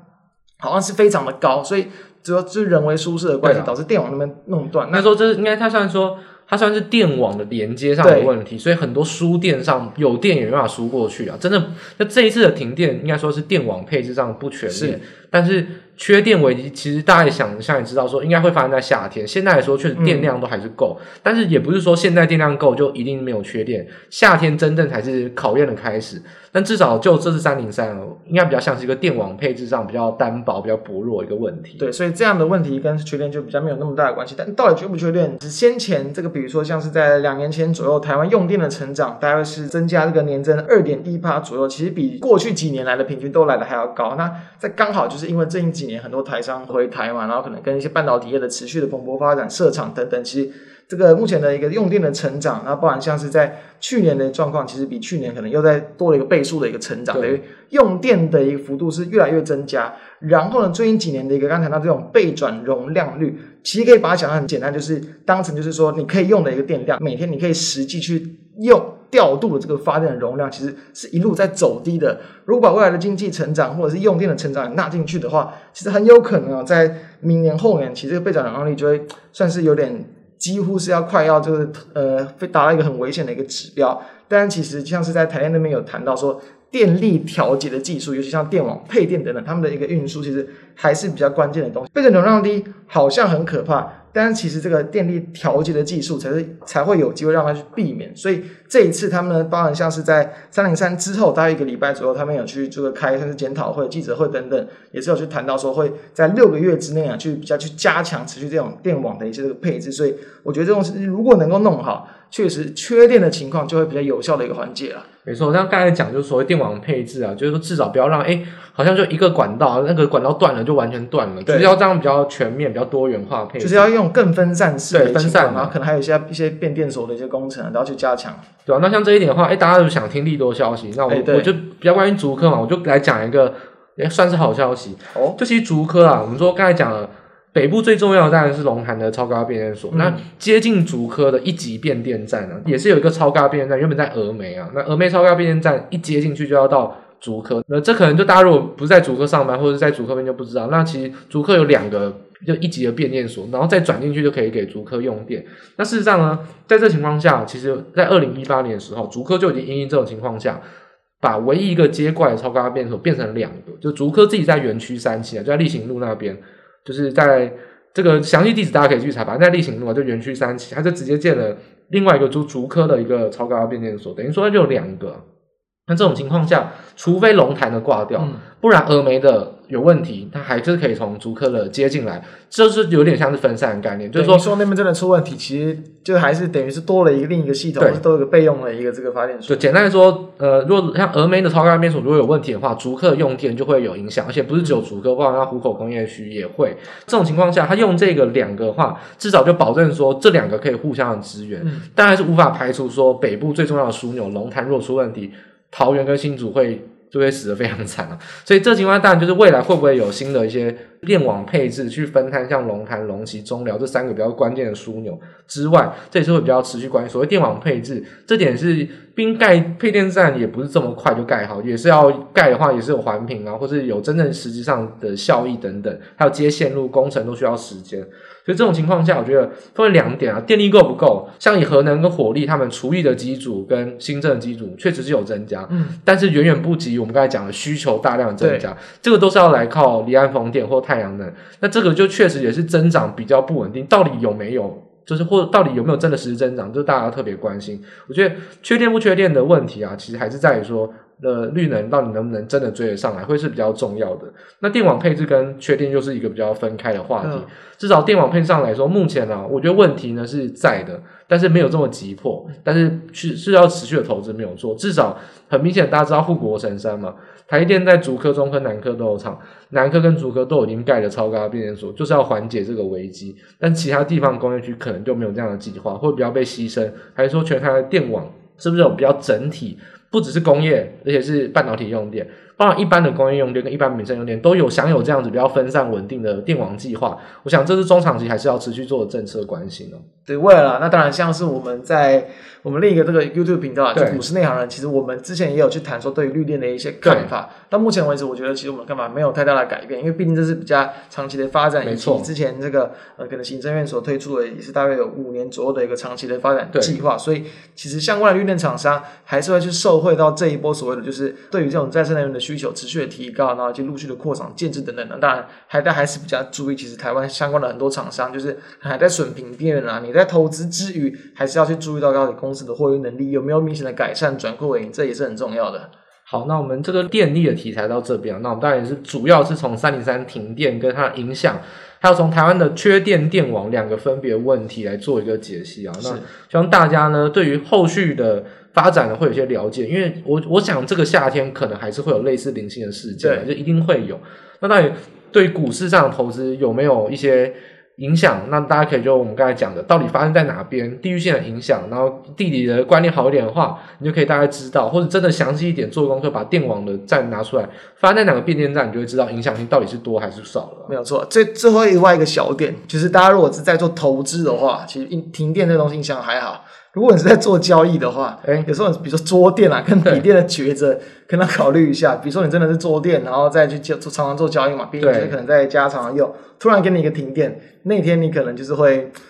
好像是非常的高，所以主要就是人为疏失的关系导致电网那边弄断。那说这应该他算说。它虽然是电网的连接上的问题，所以很多输电上有电也没办法输过去啊！真的，那这一次的停电应该说是电网配置上不全面，但是。缺电危机其实大家也想像也知道说应该会发生在夏天。现在来说确实电量都还是够，嗯、但是也不是说现在电量够就一定没有缺电。夏天真正才是考验的开始。但至少就这次三零三，应该比较像是一个电网配置上比较单薄、比较薄弱一个问题。对，所以这样的问题跟缺电就比较没有那么大的关系。但到底缺不缺电？先前这个比如说像是在两年前左右，台湾用电的成长大概是增加这个年增二点一趴左右，其实比过去几年来的平均都来的还要高。那在刚好就是就是因为最近几年很多台商回台嘛，然后可能跟一些半导体业的持续的蓬勃发展、设厂等等，其实。这个目前的一个用电的成长，那包含像是在去年的状况，其实比去年可能又在多了一个倍数的一个成长，等于用电的一个幅度是越来越增加。然后呢，最近几年的一个刚才谈到这种备转容量率，其实可以把它想得很简单，就是当成就是说你可以用的一个电量，每天你可以实际去用调度的这个发电的容量，其实是一路在走低的。如果把未来的经济成长或者是用电的成长纳进去的话，其实很有可能啊，在明年后年，其实这个备转容量率就会算是有点。几乎是要快要就是呃，达到一个很危险的一个指标。但其实像是在台电那边有谈到说，电力调节的技术，尤其像电网配电等等，他们的一个运输其实还是比较关键的东西。备转容量低好像很可怕。但是其实这个电力调节的技术才是才会有机会让它去避免，所以这一次他们呢，包含像是在三零三之后大概一个礼拜左右，他们有去这个开像是检讨会、记者会等等，也是有去谈到说会在六个月之内啊，去比较去加强持续这种电网的一些这个配置，所以我觉得这种是如果能够弄好。确实，缺电的情况就会比较有效的一个缓解了。没错，像刚才讲，就是所谓电网配置啊，就是说至少不要让，哎，好像就一个管道，那个管道断了就完全断了，就是要这样比较全面、比较多元化配置，就是要用更分散式的对分散，然后可能还有一些一些变电所的一些工程，然后去加强。对啊，那像这一点的话，哎，大家都想听利多消息，那我我就比较关心竹科嘛，我就来讲一个，也算是好消息哦。就其实竹科啊，我们说刚才讲了。北部最重要的当然是龙潭的超高压变电所，嗯、那接近竹科的一级变电站呢，也是有一个超高压变电站，原本在峨眉啊，那峨眉超高压变电站一接进去就要到竹科，那这可能就大家如果不是在竹科上班或者是在竹科边就不知道，那其实竹科有两个就一级的变电所，然后再转进去就可以给竹科用电。那事实上呢，在这情况下，其实在二零一八年的时候，竹科就已经因应这种情况下，把唯一一个接过来的超高压变电所变成两个，就竹科自己在园区三期啊，就在力行路那边。就是在这个详细地址大家可以去查吧，在力行路啊，就园区三期，他就直接建了另外一个竹竹科的一个超高压变电所，等于说它就有两个。那这种情况下，除非龙潭的挂掉，嗯、不然峨眉的有问题，它还是可以从竹科的接进来，这是有点像是分散的概念，就是说说那边真的出问题，其实就还是等于是多了一个另一个系统，是多一个备用的一个这个发电所。就简单来说，呃，如果像峨眉的超高压变电所如果有问题的话，竹科用电就会有影响，而且不是只有竹科，包括它湖口工业区也会。这种情况下，它用这个两个的话，至少就保证说这两个可以互相的支援，嗯、但还是无法排除说北部最重要的枢纽龙潭若出问题。桃园跟新竹会就会死得非常惨啊，所以这情况当然就是未来会不会有新的一些电网配置去分摊，像龙潭、龙崎、中寮这三个比较关键的枢纽之外，这也是会比较持续关系。所谓电网配置，这点是冰盖配电站也不是这么快就盖好，也是要盖的话也是有环评啊，或是有真正实际上的效益等等，还有接线路工程都需要时间。所以这种情况下，我觉得分为两点啊，电力够不够？像以核能跟火力，他们除役的机组跟新增的机组确实是有增加，嗯，但是远远不及我们刚才讲的需求大量的增加，这个都是要来靠离岸风电或太阳能，那这个就确实也是增长比较不稳定，到底有没有？就是或到底有没有真的实质增长？就是大家特别关心。我觉得缺电不缺电的问题啊，其实还是在于说。的绿能到底能不能真的追得上来，会是比较重要的。那电网配置跟缺电又是一个比较分开的话题。嗯、至少电网配置上来说，目前呢、啊，我觉得问题呢是在的，但是没有这么急迫。但是是是要持续的投资没有错。至少很明显，大家知道护国神山嘛，台电在竹科、中科、南科都有厂，南科跟竹科都已经盖了超高变电所，就是要缓解这个危机。但其他地方工业区可能就没有这样的计划，会比较被牺牲，还是说全台的电网是不是有比较整体？不只是工业，而且是半导体用电，包括一般的工业用电跟一般民生用电都有享有这样子比较分散稳定的电网计划。我想这是中长期还是要持续做的政策关心哦。对，为了那当然像是我们在我们另一个这个 YouTube 频道啊，就股市内行人，其实我们之前也有去谈说对于绿电的一些看法。到目前为止，我觉得其实我们看法没有太大的改变，因为毕竟这是比较长期的发展，没错。之前这个呃，可能行政院所推出的也是大概有五年左右的一个长期的发展计划，所以其实相关的绿电厂商还是会去受惠到这一波所谓的就是对于这种再生能源的需求持续的提高，然后就陆续的扩厂建制等等的。当然，还在还是比较注意，其实台湾相关的很多厂商就是还在损平电啊，你在投资之余，还是要去注意到到底公司的获利能力。有没有明显的改善，转亏为盈，这也是很重要的。好，那我们这个电力的题材到这边，那我们当然也是主要是从三零三停电跟它的影响，还有从台湾的缺电电网两个分别问题来做一个解析啊。那希望大家呢对于后续的发展呢会有些了解，因为我我想这个夏天可能还是会有类似零星的事件，就一定会有。那到底对股市上的投资有没有一些？影响，那大家可以就我们刚才讲的，到底发生在哪边，地域性的影响，然后地理的观念好一点的话，你就可以大概知道，或者真的详细一点做功课，把电网的站拿出来，发生在哪个变电站，你就会知道影响性到底是多还是少了。没有错，最最后另外一个小点，就是大家如果是在做投资的话，其实停电这东西影响还好。如果你是在做交易的话，哎、欸，有时候比如说桌垫啊，跟笔垫的抉择，可能考虑一下。比如说你真的是桌垫，然后再去做常常做交易嘛，毕竟可能在家常常用，突然给你一个停电，那天你可能就是会。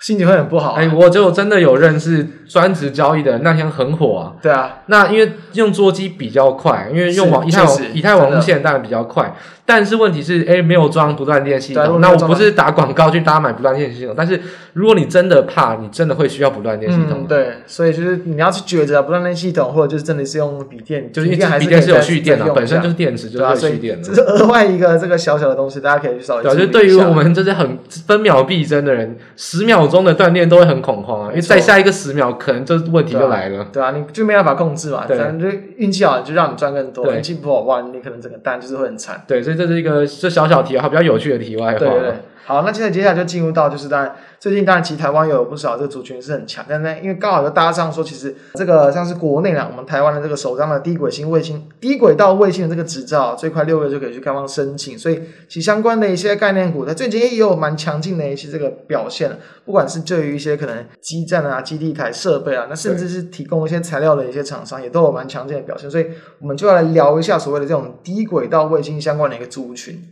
心情会很不好、啊。哎、欸，我就真的有认识专职交易的人，那天很火啊。对啊，那因为用桌机比较快，因为用网以太网以太网路线当然比较快。但是问题是，哎、欸，没有装不断电系统。那我不是打广告去大家买不断电系统，但是如果你真的怕，你真的会需要不断电系统、嗯。对，所以就是你要去抉择不断电系统，或者就是真的是用笔电，就是笔电是有蓄电的，本身就是电池就是有蓄电的。这是额外一个这个小小的东西，大家可以去稍微。对，就对于我们这些很分秒必争的人，十秒钟的锻炼都会很恐慌啊，因为再下一个十秒，可能这问题就来了。对啊，你就没办法控制嘛。对，反正就运气好，就让你赚更多；运气不好，哇，你可能整个蛋就是会很惨。对，所以这是一个这小小题啊，比较有趣的题外话。对对对。好，那现在接下来就进入到就是当然最近当然其实台湾有不少这个族群是很强，但是因为刚好就搭上说，其实这个像是国内啦，我们台湾的这个首张的低轨星卫星、低轨道卫星的这个执照，最快六月就可以去开放申请，所以其相关的一些概念股，它最近也有蛮强劲的一些这个表现，不管是对于一些可能基站啊、基地台设备啊，那甚至是提供一些材料的一些厂商，也都有蛮强劲的表现，所以我们就要来聊一下所谓的这种低轨道卫星相关的一个族群。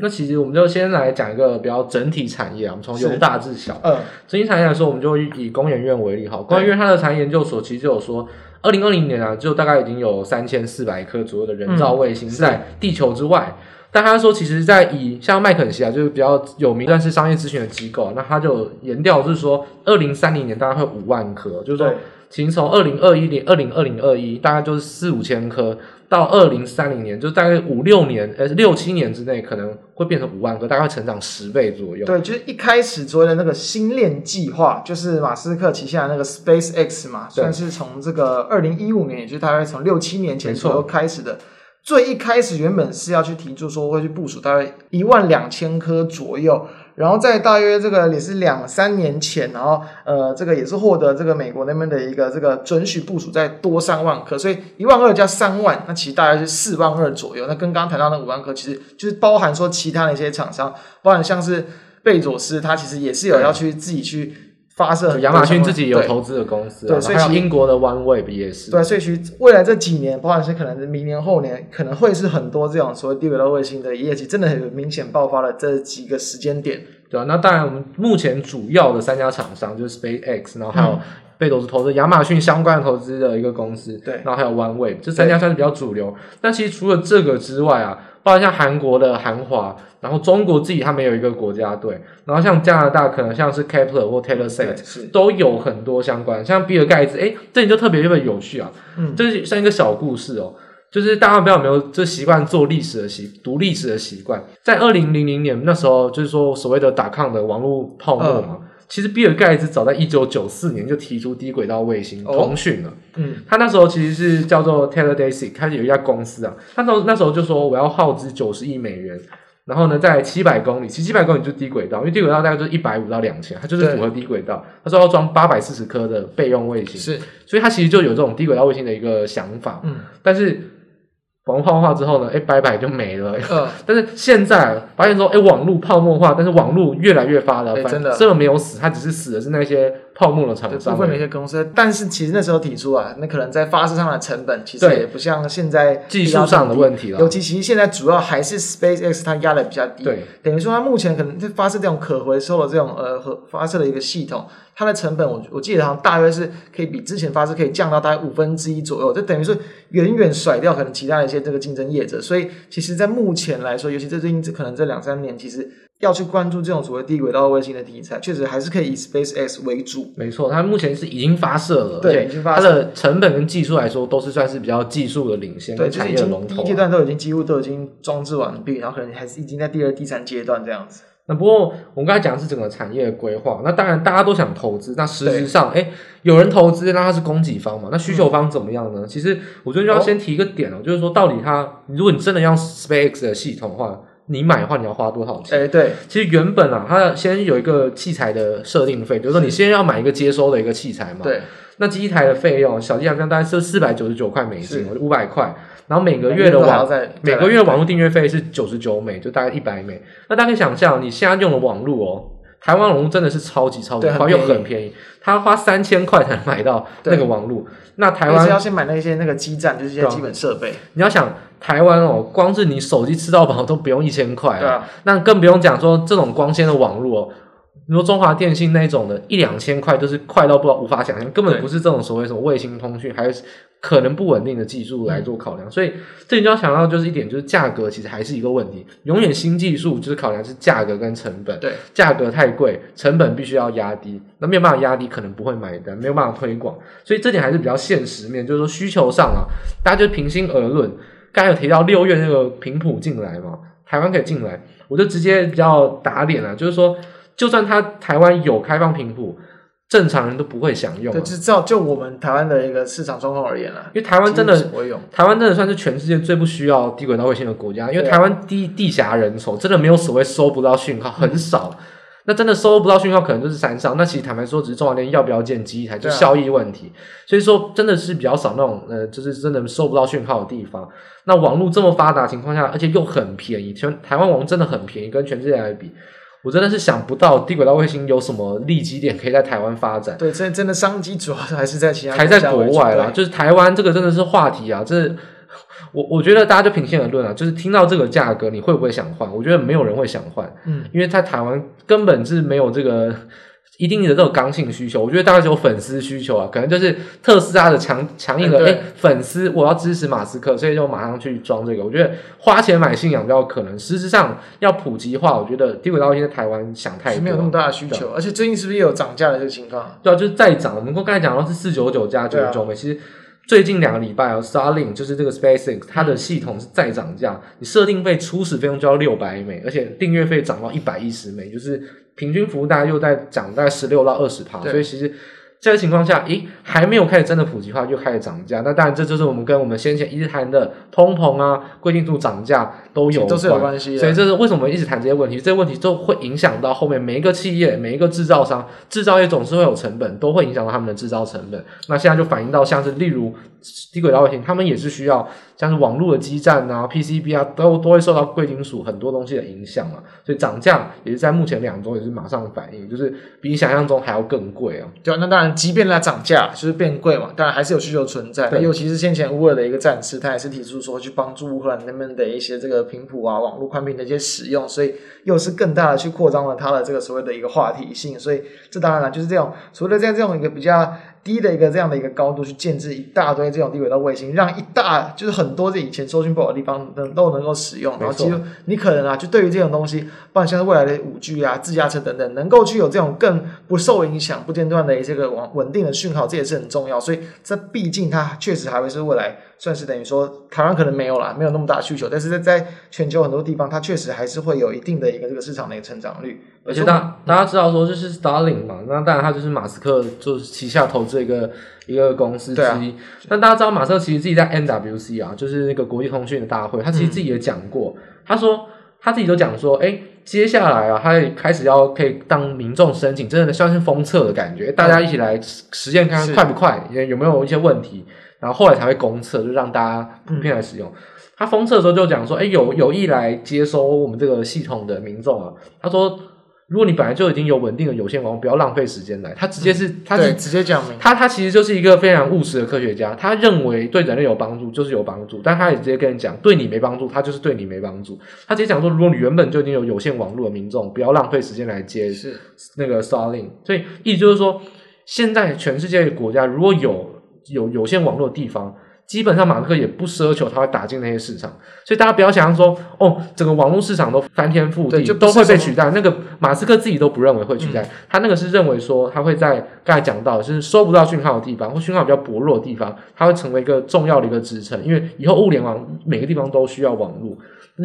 那其实我们就先来讲一个比较整体产业啊，我们从由大至小。嗯，整体产业来说，我们就以工研院为例哈，工研院它的产业研究所其实就有说，二零二零年啊，就大概已经有三千四百颗左右的人造卫星在地球之外。嗯、但他说，其实，在以像麦肯锡啊，就是比较有名但是商业咨询的机构，那他就研调是说，二零三零年大概会五万颗，就是说，其实从二零二一年、二零二零二一大概就是四五千颗。到二零三零年，就大概五六年，呃，六七年之内，可能会变成五万个，大概会成长十倍左右。对，就是一开始所谓的那个星链计划，就是马斯克旗下的那个 Space X 嘛，算是从这个二零一五年，也就是大概从六七年前左右开始的。最一开始原本是要去提出说会去部署大概一万两千颗左右。然后在大约这个也是两三年前，然后呃，这个也是获得这个美国那边的一个这个准许部署在多三万颗，所以一万二加三万，那其实大概是四万二左右。那跟刚刚谈到那五万颗，其实就是包含说其他的一些厂商，包含像是贝佐斯，他其实也是有要去自己去发射。亚马逊自己有投资的公司，对，所以还有英国的 OneWeb 也是。对，所以其实未来这几年，包含是可能是明年后年，可能会是很多这种所谓低轨道卫星的业绩，真的很明显爆发了这几个时间点。对啊，那当然，我们目前主要的三家厂商就是 SpaceX，然后还有被投资投资亚马逊相关投资的一个公司，对，然后还有 OneWeb，这三家算是比较主流。但其实除了这个之外啊，包括像韩国的韩华，然后中国自己他们有一个国家队，然后像加拿大可能像是 Kepler 或 Taylor s a t 都有很多相关。像比尔盖茨，诶，这里就特别特别有趣啊，嗯，这是像一个小故事哦。就是大家不知道有没有这习惯做历史的习读历史的习惯，在二零零零年那时候，就是说所谓的打抗的网络泡沫嘛。嗯、其实比尔盖茨早在一九九四年就提出低轨道卫星通讯了。嗯，他那时候其实是叫做 Teledesic，开始有一家公司啊。他那时候那时候就说我要耗资九十亿美元，然后呢在七百公里，其实七百公里就是低轨道，因为低轨道大概就是一百五到两千，它就是符合低轨道。他说要装八百四十颗的备用卫星，是，所以他其实就有这种低轨道卫星的一个想法。嗯，但是。网络泡沫化之后呢，哎，拜拜就没了。嗯，但是现在发现说，哎，网络泡沫化，但是网络越来越发达，真的，这个没有死，它只是死的是那些泡沫的厂商，部分的一些公司。但是其实那时候提出啊，那可能在发射上的成本，其实也不像现在技术上的问题了。尤其其实现在主要还是 SpaceX 它压的比较低，对，等于说它目前可能在发射这种可回收的这种呃和发射的一个系统。它的成本，我我记得好像大约是可以比之前发射可以降到大概五分之一左右，就等于是远远甩掉可能其他的一些这个竞争业者。所以，其实，在目前来说，尤其在最近这可能这两三年，其实要去关注这种所谓低轨道卫星的题材，确实还是可以以 SpaceX 为主。没错，它目前是已经发射了，对，已经发射。它的成本跟技术来说，都是算是比较技术的领先，对，产业的龙头。第一阶段都已经几乎都已经装置完毕，然后可能还是已经在第二、第三阶段这样子。那不过我们刚才讲的是整个产业的规划，那当然大家都想投资，那实质上，哎，有人投资，那他是供给方嘛？那需求方怎么样呢？嗯、其实我觉得就要先提一个点哦，就是说到底他，如果你真的要 SpaceX 的系统的话，你买的话你要花多少钱？哎、欸，对，其实原本啊，它先有一个器材的设定费，比如说你先要买一个接收的一个器材嘛，对，那机台的费用，小机台大概是四百九十九块美金，五百块，然后每个月的网每个月的网络订阅费是九十九美，就大概一百美。那大家可以想象，你现在用的网络哦，台湾网络真的是超级超级快，又很便宜，他要花三千块才能买到那个网络。那台湾要先买那些那个基站，就是一些基本设备。你要想。台湾哦，光是你手机吃到饱都不用一千块那更不用讲说这种光纤的网络哦，你说中华电信那种的，一两千块就是快到不知道无法想象，根本不是这种所谓什么卫星通讯，还是可能不稳定的技术来做考量。嗯、所以这你就要想到就是一点，就是价格其实还是一个问题。永远新技术就是考量是价格跟成本，对，价格太贵，成本必须要压低，那没有办法压低，可能不会买单，没有办法推广，所以这点还是比较现实面，就是说需求上啊，大家就平心而论。刚才有提到六月那个频谱进来嘛，台湾可以进来，我就直接比较打脸了，就是说，就算他台湾有开放频谱，正常人都不会享用。对，就照就我们台湾的一个市场状况而言啊，因为台湾真的，台湾真的算是全世界最不需要低轨道卫星的国家，因为台湾地地狭人稠，真的没有所谓收不到讯号，很少。嗯那真的收不到讯号，可能就是山上。那其实坦白说，只是中华电信要不要建基地台，就效益问题。所以说，真的是比较少那种呃，就是真的收不到讯号的地方。那网络这么发达情况下，而且又很便宜，全台湾网真的很便宜，跟全世界来比，我真的是想不到低轨道卫星有什么利基点可以在台湾发展。对，真真的商机主要还是在其他还在国外啦。就是台湾这个真的是话题啊，这。我我觉得大家就平心而论啊，就是听到这个价格，你会不会想换？我觉得没有人会想换，嗯，因为在台湾根本是没有这个一定的这种刚性需求。我觉得大概是有粉丝需求啊，可能就是特斯拉的强强硬的，哎、欸，粉丝我要支持马斯克，所以就马上去装这个。我觉得花钱买信仰比较可能，实质上要普及化，我觉得低轨道卫星在台湾想太多，没有那么大的需求。而且最近是不是也有涨价的这个情况？对啊，就是再涨。我们刚才讲到是四九九加九十九美，其实。最近两个礼拜哦，Starlink 就是这个 SpaceX，它的系统是再涨价，你设定费初始费用就要六百美，而且订阅费涨到一百一十美，就是平均服务大概又在涨大概十六到二十趴，所以其实。这个情况下，咦，还没有开始真的普及化，就开始涨价。那当然，这就是我们跟我们先前一直谈的通膨啊、贵金属涨价都有关，都是有关系的。所以这是为什么我们一直谈这些问题？这些问题都会影响到后面每一个企业、每一个制造商。制造业总是会有成本，都会影响到他们的制造成本。那现在就反映到像是例如低轨道卫星，他们也是需要像是网络的基站啊、PCB 啊，都都会受到贵金属很多东西的影响嘛。所以涨价也是在目前两周也是马上反应，就是比你想象中还要更贵啊。对，那当然。即便它涨价，就是变贵嘛，当然还是有需求存在。尤其是先前乌尔的一个战事，他也是提出说去帮助乌克兰那边的一些这个频谱啊、网络宽频的一些使用，所以又是更大的去扩张了它的这个所谓的一个话题性。所以这当然了，就是这种除了在这种一个比较。低的一个这样的一个高度去建置一大堆这种低轨道卫星，让一大就是很多这以前收讯不好的地方能都能够使用。然后其实你可能啊，就对于这种东西，不然像是未来的五 G 啊、自驾车等等，能够具有这种更不受影响、不间断的这个稳稳定的讯号，这也是很重要。所以这毕竟它确实还会是未来算是等于说台湾可能没有啦，没有那么大的需求，但是在在全球很多地方，它确实还是会有一定的一个这个市场的一个成长率。而且大大家知道说，就是 Starling 嘛，那当然它就是马斯克就是旗下投资的一个一个公司之一。但大家知道马斯克其实自己在 NWC 啊，就是那个国际通讯的大会，他其实自己也讲过，嗯、他说他自己都讲说，哎、欸，接下来啊，他开始要可以当民众申请，真的像是封测的感觉，大家一起来实验看看快不快，也有没有一些问题，然后后来才会公测，就让大家普遍来使用。嗯、他封测的时候就讲说，哎、欸，有有意来接收我们这个系统的民众啊，他说。如果你本来就已经有稳定的有线网络，不要浪费时间来。他直接是，嗯、他是直接讲明，他他其实就是一个非常务实的科学家。他认为对人类有帮助就是有帮助，但他也直接跟你讲，对你没帮助，他就是对你没帮助。他直接讲说，如果你原本就已经有有线网络的民众，不要浪费时间来接是那个 Starlink。所以意思就是说，现在全世界的国家如果有有有线网络的地方。基本上马斯克也不奢求他会打进那些市场，所以大家不要想象说，哦，整个网络市场都翻天覆地，就都会被取代。那个马斯克自己都不认为会取代，嗯、他那个是认为说，他会在刚才讲到，就是收不到讯号的地方或讯号比较薄弱的地方，它会成为一个重要的一个支撑，因为以后物联网每个地方都需要网络。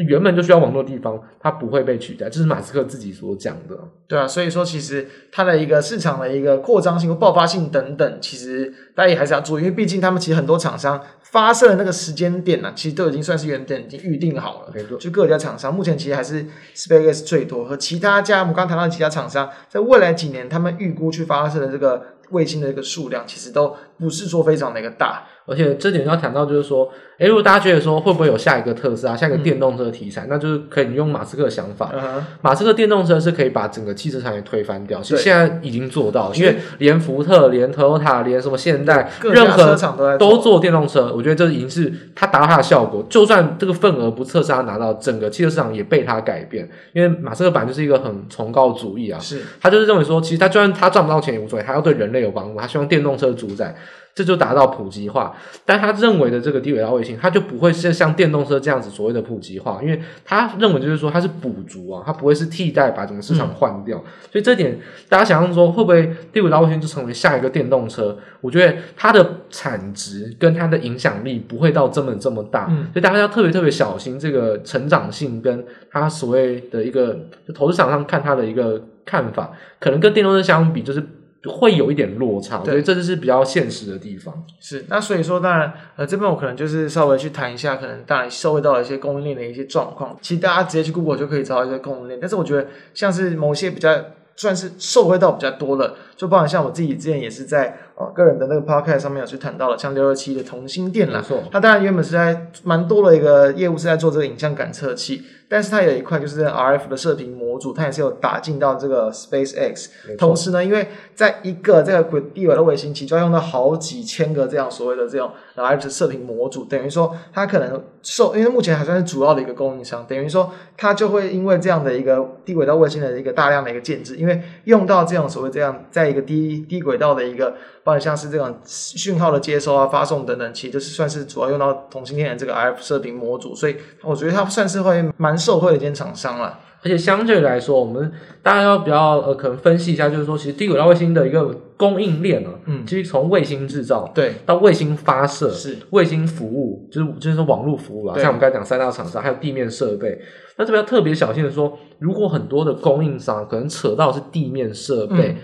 原本就需要网络的地方，它不会被取代，这是马斯克自己所讲的。对啊，所以说其实它的一个市场的一个扩张性和爆发性等等，其实大家也还是要注意，因为毕竟他们其实很多厂商发射的那个时间点呢、啊，其实都已经算是原点已经预定好了。没错，就各家厂商目前其实还是 SpaceX 最多，和其他家我们刚谈到的其他厂商，在未来几年他们预估去发射的这个卫星的这个数量，其实都不是说非常的一个大。而且这点要谈到，就是说，诶，如果大家觉得说会不会有下一个特斯拉、下一个电动车题材，嗯、那就是可以用马斯克的想法。Uh. 马斯克电动车是可以把整个汽车产业推翻掉，其实现在已经做到了，因为连福特、连 Toyota、连什么现代，任何车厂都在都做电动车。我觉得这已经是他达到他的效果。就算这个份额不特斯拉拿到，整个汽车市场也被他改变。因为马斯克本来就是一个很崇高主义啊，是他就是认为说，其实他就算他赚不到钱也无所谓，他要对人类有帮助，他希望电动车主宰。这就达到普及化，但他认为的这个低轨道卫星，它就不会是像电动车这样子所谓的普及化，因为他认为就是说它是补足啊，它不会是替代把整个市场换掉，嗯、所以这点大家想象说会不会低轨道卫星就成为下一个电动车？我觉得它的产值跟它的影响力不会到这么这么大，嗯、所以大家要特别特别小心这个成长性跟它所谓的一个就投资场上看它的一个看法，可能跟电动车相比就是。会有一点落差，对所以这就是比较现实的地方。是，那所以说，当然，呃，这边我可能就是稍微去谈一下，可能当然受惠到了一些供应链的一些状况。其实大家直接去 Google 就可以找到一些供应链，但是我觉得像是某些比较算是受惠到比较多的，就包含像我自己之前也是在呃个人的那个 Podcast 上面有去谈到了，像六二七的同心电啦，没错，它当然原本是在蛮多的一个业务是在做这个影像感测器。但是它有一块就是 RF 的射频模组，它也是有打进到这个 SpaceX。同时呢，因为在一个这个低轨道卫星，其实就要用到好几千个这样所谓的这种 RF 的射频模组，等于说它可能受，因为目前还算是主要的一个供应商，等于说它就会因为这样的一个低轨道卫星的一个大量的一个建制，因为用到这样所谓这样在一个低低轨道的一个，包括像是这种讯号的接收啊、发送等等，其实就是算是主要用到同性恋的这个 RF 射频模组，所以我觉得它算是会蛮。受惠的一间厂商了，而且相对来说，我们大家要比较呃，可能分析一下，就是说，其实低轨道卫星的一个供应链呢，嗯，其实从卫星制造对。到卫星发射是。卫星服务，就是就是说网络服务啊，像我们刚才讲三大厂商，还有地面设备。那这边要特别小心的说，如果很多的供应商可能扯到是地面设备，嗯、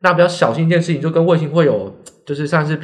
那比较小心一件事情，就跟卫星会有就是像是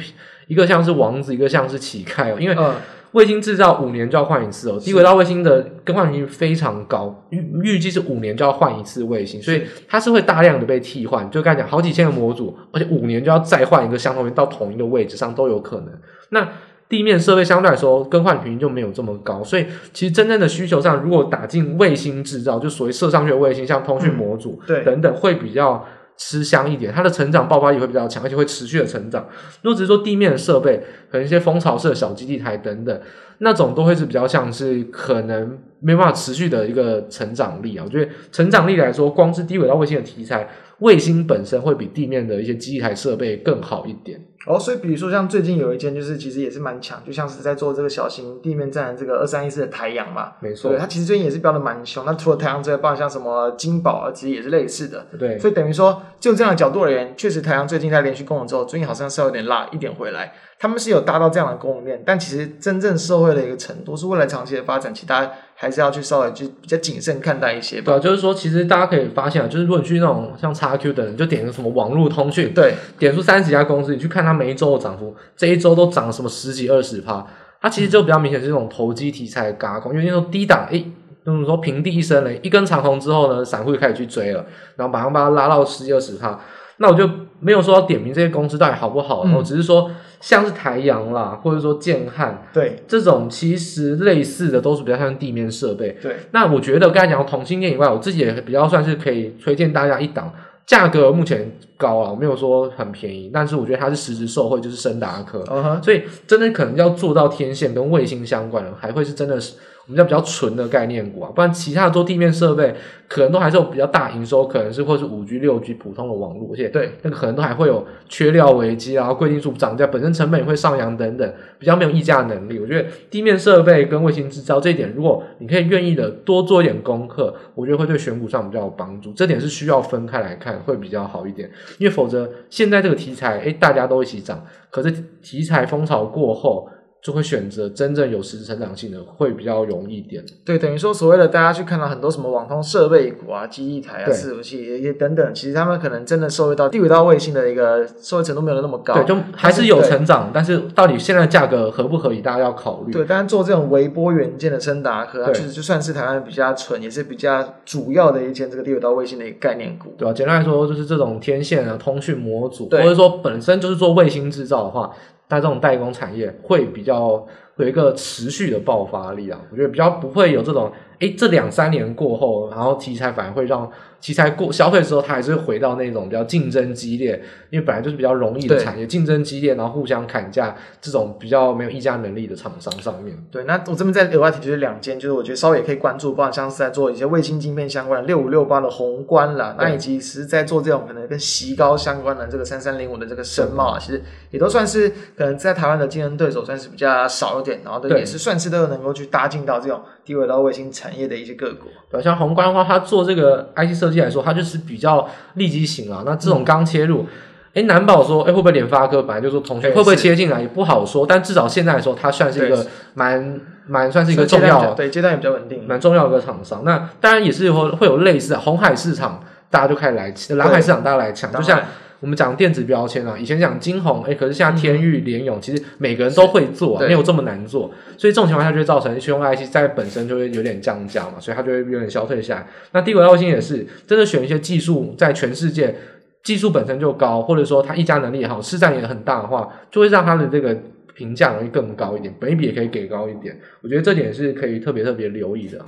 一个像是王子，一个像是乞丐哦，因为。嗯卫星制造五年就要换一次哦，低轨道卫星的更换频率非常高，预预计是五年就要换一次卫星，所以它是会大量的被替换。就刚才讲，好几千个模组，而且五年就要再换一个相同到同一个位置上都有可能。那地面设备相对来说更换频率就没有这么高，所以其实真正的需求上，如果打进卫星制造，就所谓射上去的卫星，像通讯模组对等等，会比较。吃香一点，它的成长爆发力会比较强，而且会持续的成长。如果只是说地面的设备，可能一些蜂巢式的小基地台等等，那种都会是比较像是可能没办法持续的一个成长力啊。我觉得成长力来说，光是低轨道卫星的题材，卫星本身会比地面的一些机台设备更好一点。哦，所以比如说像最近有一间，就是其实也是蛮强，就像是在做这个小型地面站的这个二三一四的台阳嘛，没错，它其实最近也是标的蛮凶。那除了台阳之外，包括像什么金宝啊，其实也是类似的。对，所以等于说，就这样的角度而言，确实台阳最近在连续攻了之后，最近好像是有点拉一点回来。他们是有搭到这样的供应链，但其实真正社会的一个程度，是未来长期的发展，其实大家还是要去稍微去比较谨慎看待一些吧。对，就是说，其实大家可以发现啊，就是如果你去那种像 XQ 的人，就点个什么网络通讯，对，点出三十家公司，你去看它每一周的涨幅，这一周都涨了什么十几二十趴，它其实就比较明显是这种投机题材的轧空，因为那种低档，诶，就是说平地一声雷，一根长虹之后呢，散户就开始去追了，然后马上把它拉到十几二十趴。那我就没有说要点名这些公司到底好不好，我、嗯、只是说像是台阳啦，或者说建汉，对这种其实类似的都是比较像地面设备。对，那我觉得刚才讲到同性恋以外，我自己也比较算是可以推荐大家一档，价格目前高啊，我没有说很便宜，但是我觉得它是实质受惠，就是升达科。Uh huh. 所以真的可能要做到天线跟卫星相关的，还会是真的是。我们叫比较纯的概念股啊，不然其他的做地面设备，可能都还是有比较大营收，可能是或是五 G、六 G 普通的网络，而且对那个可能都还会有缺料危机啊，贵金属涨价，本身成本也会上扬等等，比较没有溢价能力。我觉得地面设备跟卫星制造这一点，如果你可以愿意的多做一点功课，我觉得会对选股上比较有帮助。这点是需要分开来看，会比较好一点，因为否则现在这个题材，诶大家都一起涨，可是题材风潮过后。就会选择真正有实质成长性的，会比较容易一点。对，等于说所谓的大家去看到很多什么网通设备股啊、机翼台啊、伺服器也也等等，其实他们可能真的受惠到第五道卫星的一个受惠程度没有那么高。对，就还是有成长，但是到底现在价格合不合理，大家要考虑。对，当然做这种微波元件的森达科，它确实就算是台湾比较纯，也是比较主要的一间这个第五道卫星的一个概念股。对啊，简单来说就是这种天线啊、通讯模组，或者说本身就是做卫星制造的话，但这种代工产业会比较。有一个持续的爆发力啊，我觉得比较不会有这种，哎，这两三年过后，然后题材反而会让。题材过消费之后，它还是会回到那种比较竞争激烈，因为本来就是比较容易的产业，竞争激烈，然后互相砍价，这种比较没有议价能力的厂商上面。对，那我这边再额外提就是两间，就是我觉得稍微也可以关注，包括像是在做一些卫星晶片相关的六五六八的宏观啦，那以及是在做这种可能跟席高相关的这个三三零五的这个深茂啊，其实也都算是可能在台湾的竞争对手算是比较少一点，然后都也是算是都有能够去搭进到这种低轨道卫星产业的一些个股。对，像宏观的话，它做这个 IC 设计。来说，它就是比较立即型啊。那这种刚切入，哎、嗯，难保说，哎，会不会联发科本来就说同学会不会切进来也不好说。但至少现在来说，它算是一个蛮蛮算是一个重要，对阶段也比较稳定，蛮重要的一个厂商。那当然也是会会有类似的红海市场，大家就开始来抢，蓝海市场大家来抢，就像。我们讲电子标签啊，以前讲金鸿，哎，可是现在天域、联永，其实每个人都会做，啊，没有这么难做，所以这种情况下就会造成驱动 IC 在本身就会有点降价嘛，所以它就会有点消退下来。那低轨道卫星也是，真的选一些技术在全世界技术本身就高，或者说它溢价能力也好，市占也很大的话，就会让它的这个评价容易更高一点，本益比也可以给高一点。我觉得这点是可以特别特别留意的。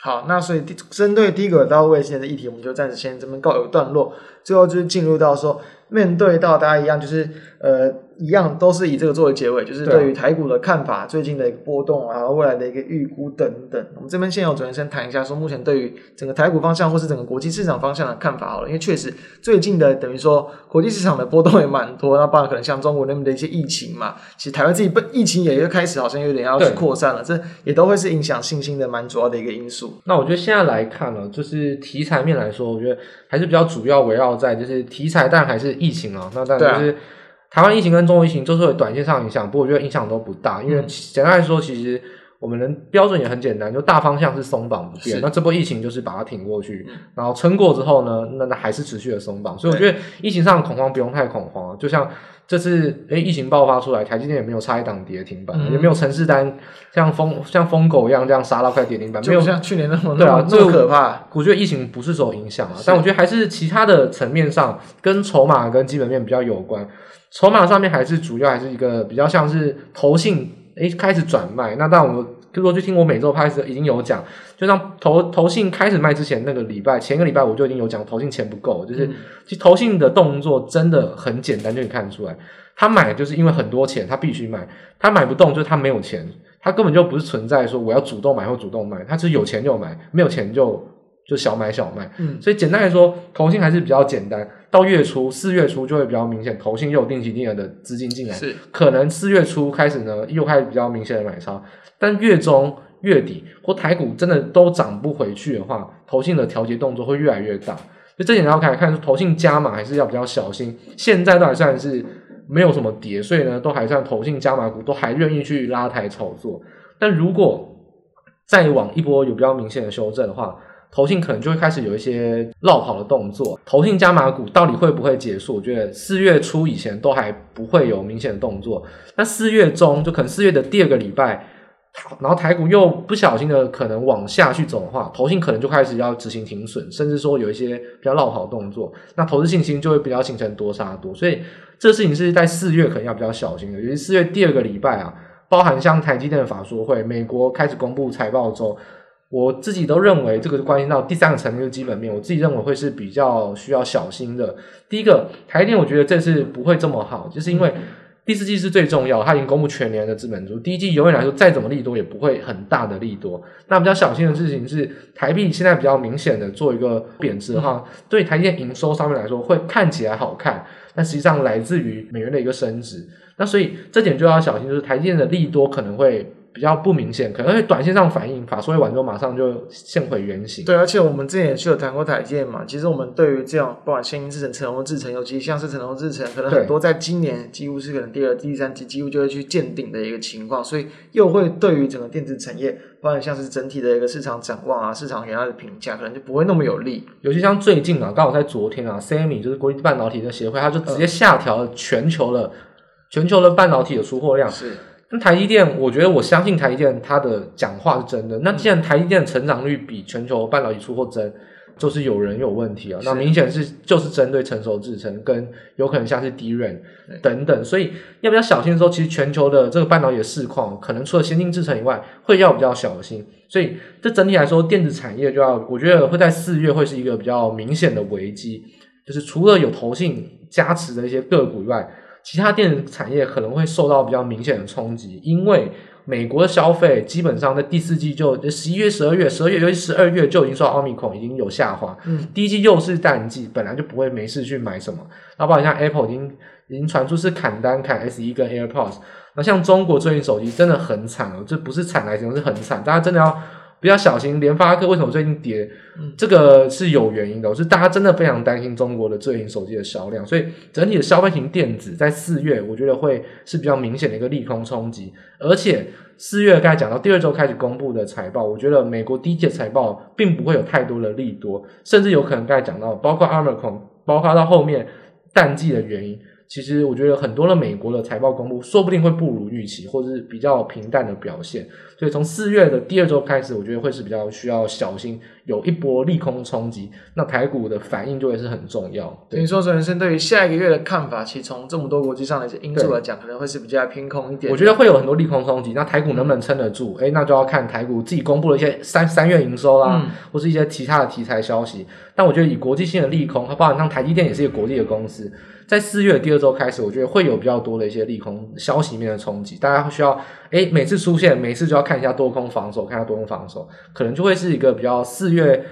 好，那所以针对低轨道卫星的议题，我们就暂时先这边告一段落。最后就是进入到说，面对到大家一样，就是呃。一样都是以这个作为结尾，就是对于台股的看法，最近的一个波动啊，未来的一个预估等等。我们这边先由主持人先谈一下，说目前对于整个台股方向或是整个国际市场方向的看法好了。因为确实最近的等于说国际市场的波动也蛮多，那包括可能像中国那边的一些疫情嘛，其实台湾自己不疫情也又开始好像有点要去扩散了，这也都会是影响信心的蛮主要的一个因素。那我觉得现在来看呢，就是题材面来说，我觉得还是比较主要围绕在就是题材，但还是疫情啊。那当然就是。台湾疫情跟中国疫情都是有短线上影响，不过我觉得影响都不大，因为简单来说，其实我们的标准也很简单，就大方向是松绑不变。那这波疫情就是把它挺过去，然后撑过之后呢，那那还是持续的松绑。所以我觉得疫情上的恐慌不用太恐慌，就像这次诶疫情爆发出来，台积电也没有差一档跌停板，嗯、也没有程式单像疯像疯狗一样这样杀到快跌停板，没有像去年那么对啊，这么可怕。我觉得疫情不是受影响啊，但我觉得还是其他的层面上跟筹码跟基本面比较有关。筹码上面还是主要还是一个比较像是投信诶开始转卖，那当然我就说去听我每周拍时已经有讲，就像投投信开始卖之前那个礼拜，前一个礼拜我就已经有讲投信钱不够，就是其实投信的动作真的很简单，就可以看得出来，他买就是因为很多钱，他必须买，他买不动就是他没有钱，他根本就不是存在说我要主动买或主动卖，他是有钱就买，没有钱就。就小买小卖，嗯，所以简单来说，投信还是比较简单。到月初四月初就会比较明显，投信又有定期定额的资金进来，是可能四月初开始呢，又开始比较明显的买超。但月中、月底或台股真的都涨不回去的话，投信的调节动作会越来越大。就这点要看，看投信加码还是要比较小心。现在都还算是没有什么跌，所以呢，都还算投信加码股都还愿意去拉抬炒作。但如果再往一波有比较明显的修正的话，投信可能就会开始有一些落跑的动作，投信加码股到底会不会结束？我觉得四月初以前都还不会有明显的动作，那四月中就可能四月的第二个礼拜，然后台股又不小心的可能往下去走的话，投信可能就开始要执行停损，甚至说有一些比较落跑的动作，那投资信心就会比较形成多杀多，所以这事情是在四月可能要比较小心的，尤其四月第二个礼拜啊，包含像台积电的法说会，美国开始公布财报周。我自己都认为这个关系到第三个层面的基本面，我自己认为会是比较需要小心的。第一个，台电我觉得这次不会这么好，就是因为第四季是最重要，它已经公布全年的资本支出，第一季永远来说再怎么利多也不会很大的利多。那比较小心的事情是，台币现在比较明显的做一个贬值的话，对台电营收上面来说会看起来好看，但实际上来自于美元的一个升值。那所以这点就要小心，就是台电的利多可能会。比较不明显，可能会短线上反应，法说会完之后马上就现回原形。对，而且我们之前也是有谈过台积嘛，其实我们对于这样不管先进制程、成熟制程，尤其像是成熟制程，可能很多在今年几乎是可能第二、第三季几乎就会去见顶的一个情况，所以又会对于整个电子产业，不管像是整体的一个市场展望啊，市场给它的评价，可能就不会那么有利。尤其像最近啊，刚好在昨天啊，SEMI 就是国际半导体的协会，它就直接下调了全球的、嗯、全球的半导体的出货量。是。那台积电，我觉得我相信台积电它的讲话是真的。那既然台积电的成长率比全球半导体出货增，就是有人有问题啊。那明显是就是针对成熟制程跟有可能像是 DRAM 等等，所以要比较小心的时候，其实全球的这个半导体的市况，可能除了先进制程以外，会要比较小心。所以这整体来说，电子产业就要我觉得会在四月会是一个比较明显的危机，就是除了有投信加持的一些个股以外。其他电子产业可能会受到比较明显的冲击，因为美国的消费基本上在第四季就十一月、十二月、十二月尤其十二月就已经受到奥密克戎已经有下滑。嗯，第一季又是淡季，本来就不会没事去买什么。那包括像 Apple 已经已经传出是砍单砍 SE 跟 AirPods。那像中国最近手机真的很惨哦，这不是惨来形容，是很惨，大家真的要。比较小心，联发科为什么最近跌？嗯，这个是有原因的，是大家真的非常担心中国的最新手机的销量，所以整体的消费型电子在四月，我觉得会是比较明显的一个利空冲击。而且四月刚才讲到第二周开始公布的财报，我觉得美国第一季财报并不会有太多的利多，甚至有可能刚才讲到，包括 Omicron，包括到后面淡季的原因。其实我觉得很多的美国的财报公布，说不定会不如预期，或者是比较平淡的表现。所以从四月的第二周开始，我觉得会是比较需要小心，有一波利空冲击，那台股的反应就会是很重要。等于说，陈先生对于下一个月的看法，其实从这么多国际上的一些因素来讲，可能会是比较偏空一点。我觉得会有很多利空冲击，那台股能不能撑得住？哎、嗯，那就要看台股自己公布了一些三三月营收啦，嗯、或是一些其他的题材消息。但我觉得以国际性的利空，它包含像台积电也是一个国际的公司。在四月第二周开始，我觉得会有比较多的一些利空消息面的冲击，大家需要诶，每次出现，每次就要看一下多空防守，看一下多空防守，可能就会是一个比较四月。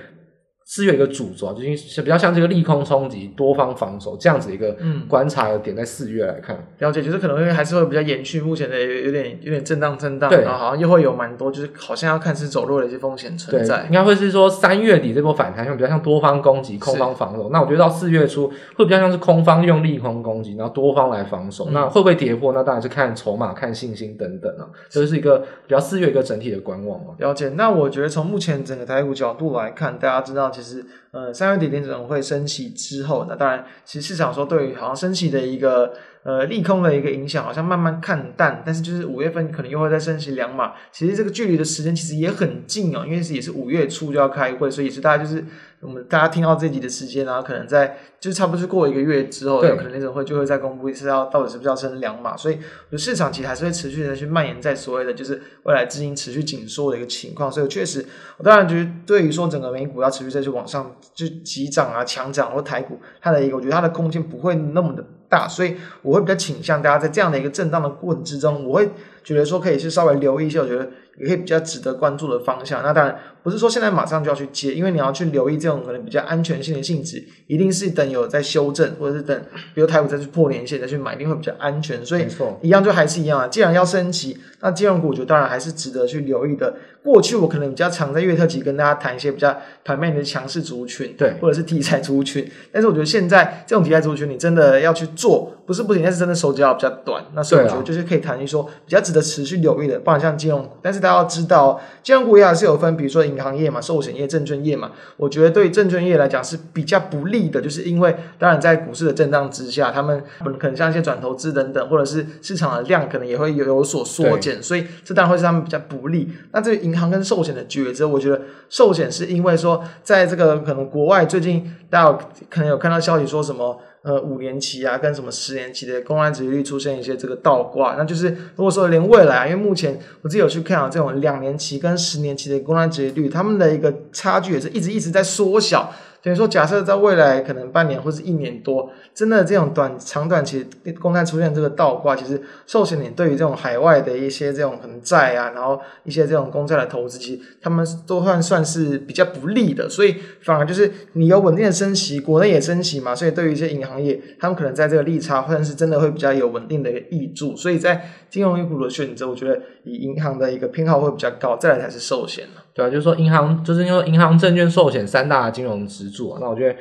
是有一个主轴，就是比较像这个利空冲击、多方防守这样子一个观察的点，在四月来看，嗯、了解，就是可能会还是会比较延续目前的有点有点震荡震荡，对，然后好像又会有蛮多，就是好像要看是走弱的一些风险存在。应该会是说三月底这波反弹，会比较像多方攻击、空方防守。那我觉得到四月初会比较像是空方用利空攻击，然后多方来防守。嗯、那会不会跌破？那当然是看筹码、看信心等等啊。这是一个比较四月一个整体的观望嘛。了解。那我觉得从目前整个台股角度来看，大家知道其实。呃，三月底联准会升息之后，那当然，其实市场说对好像升息的一个呃利空的一个影响，好像慢慢看淡。但是就是五月份可能又会再升息两码，其实这个距离的时间其实也很近哦，因为是也是五月初就要开会，所以也是大家就是。我们大家听到这集的时间啊，可能在就是差不多是过一个月之后，有可能联准会就会再公布一次要到底是不是要升两码，所以市场其实还是会持续的去蔓延在所谓的就是未来资金持续紧缩的一个情况，所以确实，我当然觉得对于说整个美股要持续再去往上就急涨啊、强涨或台股它的一个，我觉得它的空间不会那么的大，所以我会比较倾向大家在这样的一个震荡的过程之中，我会觉得说可以是稍微留意一下，我觉得。也可以比较值得关注的方向。那当然不是说现在马上就要去接，因为你要去留意这种可能比较安全性的性质，一定是等有在修正，或者是等比如台股再去破年线再去买，一定会比较安全。所以没错一样就还是一样啊。既然要升级，那金融股就当然还是值得去留意的。过去我可能比较常在月特辑跟大家谈一些比较盘面的强势族群，对，或者是题材族群。但是我觉得现在这种题材族群，你真的要去做，不是不行，但是真的手脚比较短。那所以我觉得就是可以谈一说比较值得持续留意的，不然像金融股，但是大家要知道，金融股也还是有分，比如说银行业嘛、寿险业、证券业嘛。我觉得对证券业来讲是比较不利的，就是因为当然在股市的震荡之下，他们可能像一些转投资等等，或者是市场的量可能也会有有所缩减，所以这当然会是他们比较不利。那这个银行跟寿险的抉择，我觉得寿险是因为说，在这个可能国外最近大家可能有看到消息说什么。呃，五年期啊，跟什么十年期的公安职业率出现一些这个倒挂，那就是如果说连未来，因为目前我自己有去看啊，这种两年期跟十年期的公安职业率，他们的一个差距也是一直一直在缩小。等于说，假设在未来可能半年或是一年多，真的这种短长短期公开出现这个倒挂，其实寿险你对于这种海外的一些这种可能债啊，然后一些这种公债的投资，其实他们都算算是比较不利的，所以反而就是你有稳定的升息，国内也升息嘛，所以对于一些银行业，他们可能在这个利差或者是真的会比较有稳定的一个益助，所以在金融股的选择，我觉得以银行的一个偏好会比较高，再来才是寿险。对啊，就是说银行，就是因为银行、证券、寿险三大金融支柱啊，那我觉得。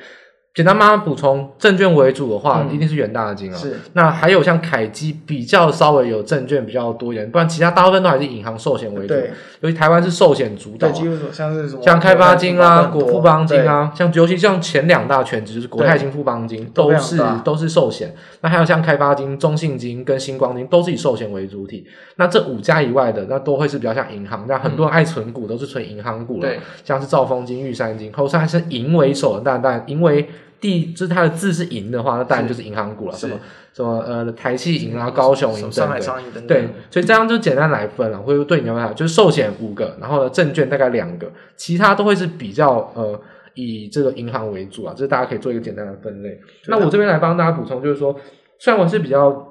简单帮他补充，证券为主的话，嗯、一定是远大金啊。是，那还有像凯基比较稍微有证券比较多一点，不然其他大部分都还是银行、寿险为主。对，尤其台湾是寿险主导，对，几乎像是什么像开发金啊、国富邦金啊，像尤其像前两大全职就是国泰金、富邦金，都是都是寿险。那还有像开发金、中信金跟星光金，都是以寿险为主体。那这五家以外的，那都会是比较像银行，那很多人爱存股都是存银行股了，对，像是兆丰金、玉山金，后三是银为首的，但但因为。第就是它的字是银的话，那当然就是银行股了。什么什么呃台企银啊、高雄银等等。对，所以这样就简单来分了，会对你有没有，就是寿险五个，然后呢证券大概两个，其他都会是比较呃以这个银行为主啊，这是大家可以做一个简单的分类。那我这边来帮大家补充，就是说，虽然我是比较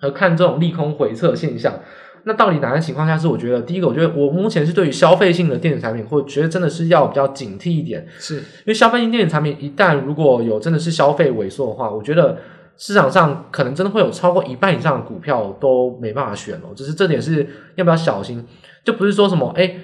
呃看这种利空回撤现象。那到底哪些情况下是我觉得第一个？我觉得我目前是对于消费性的电子产品，或觉得真的是要比较警惕一点，是因为消费性电子产品一旦如果有真的是消费萎缩的话，我觉得市场上可能真的会有超过一半以上的股票都没办法选哦。只是这点是要不要小心？就不是说什么诶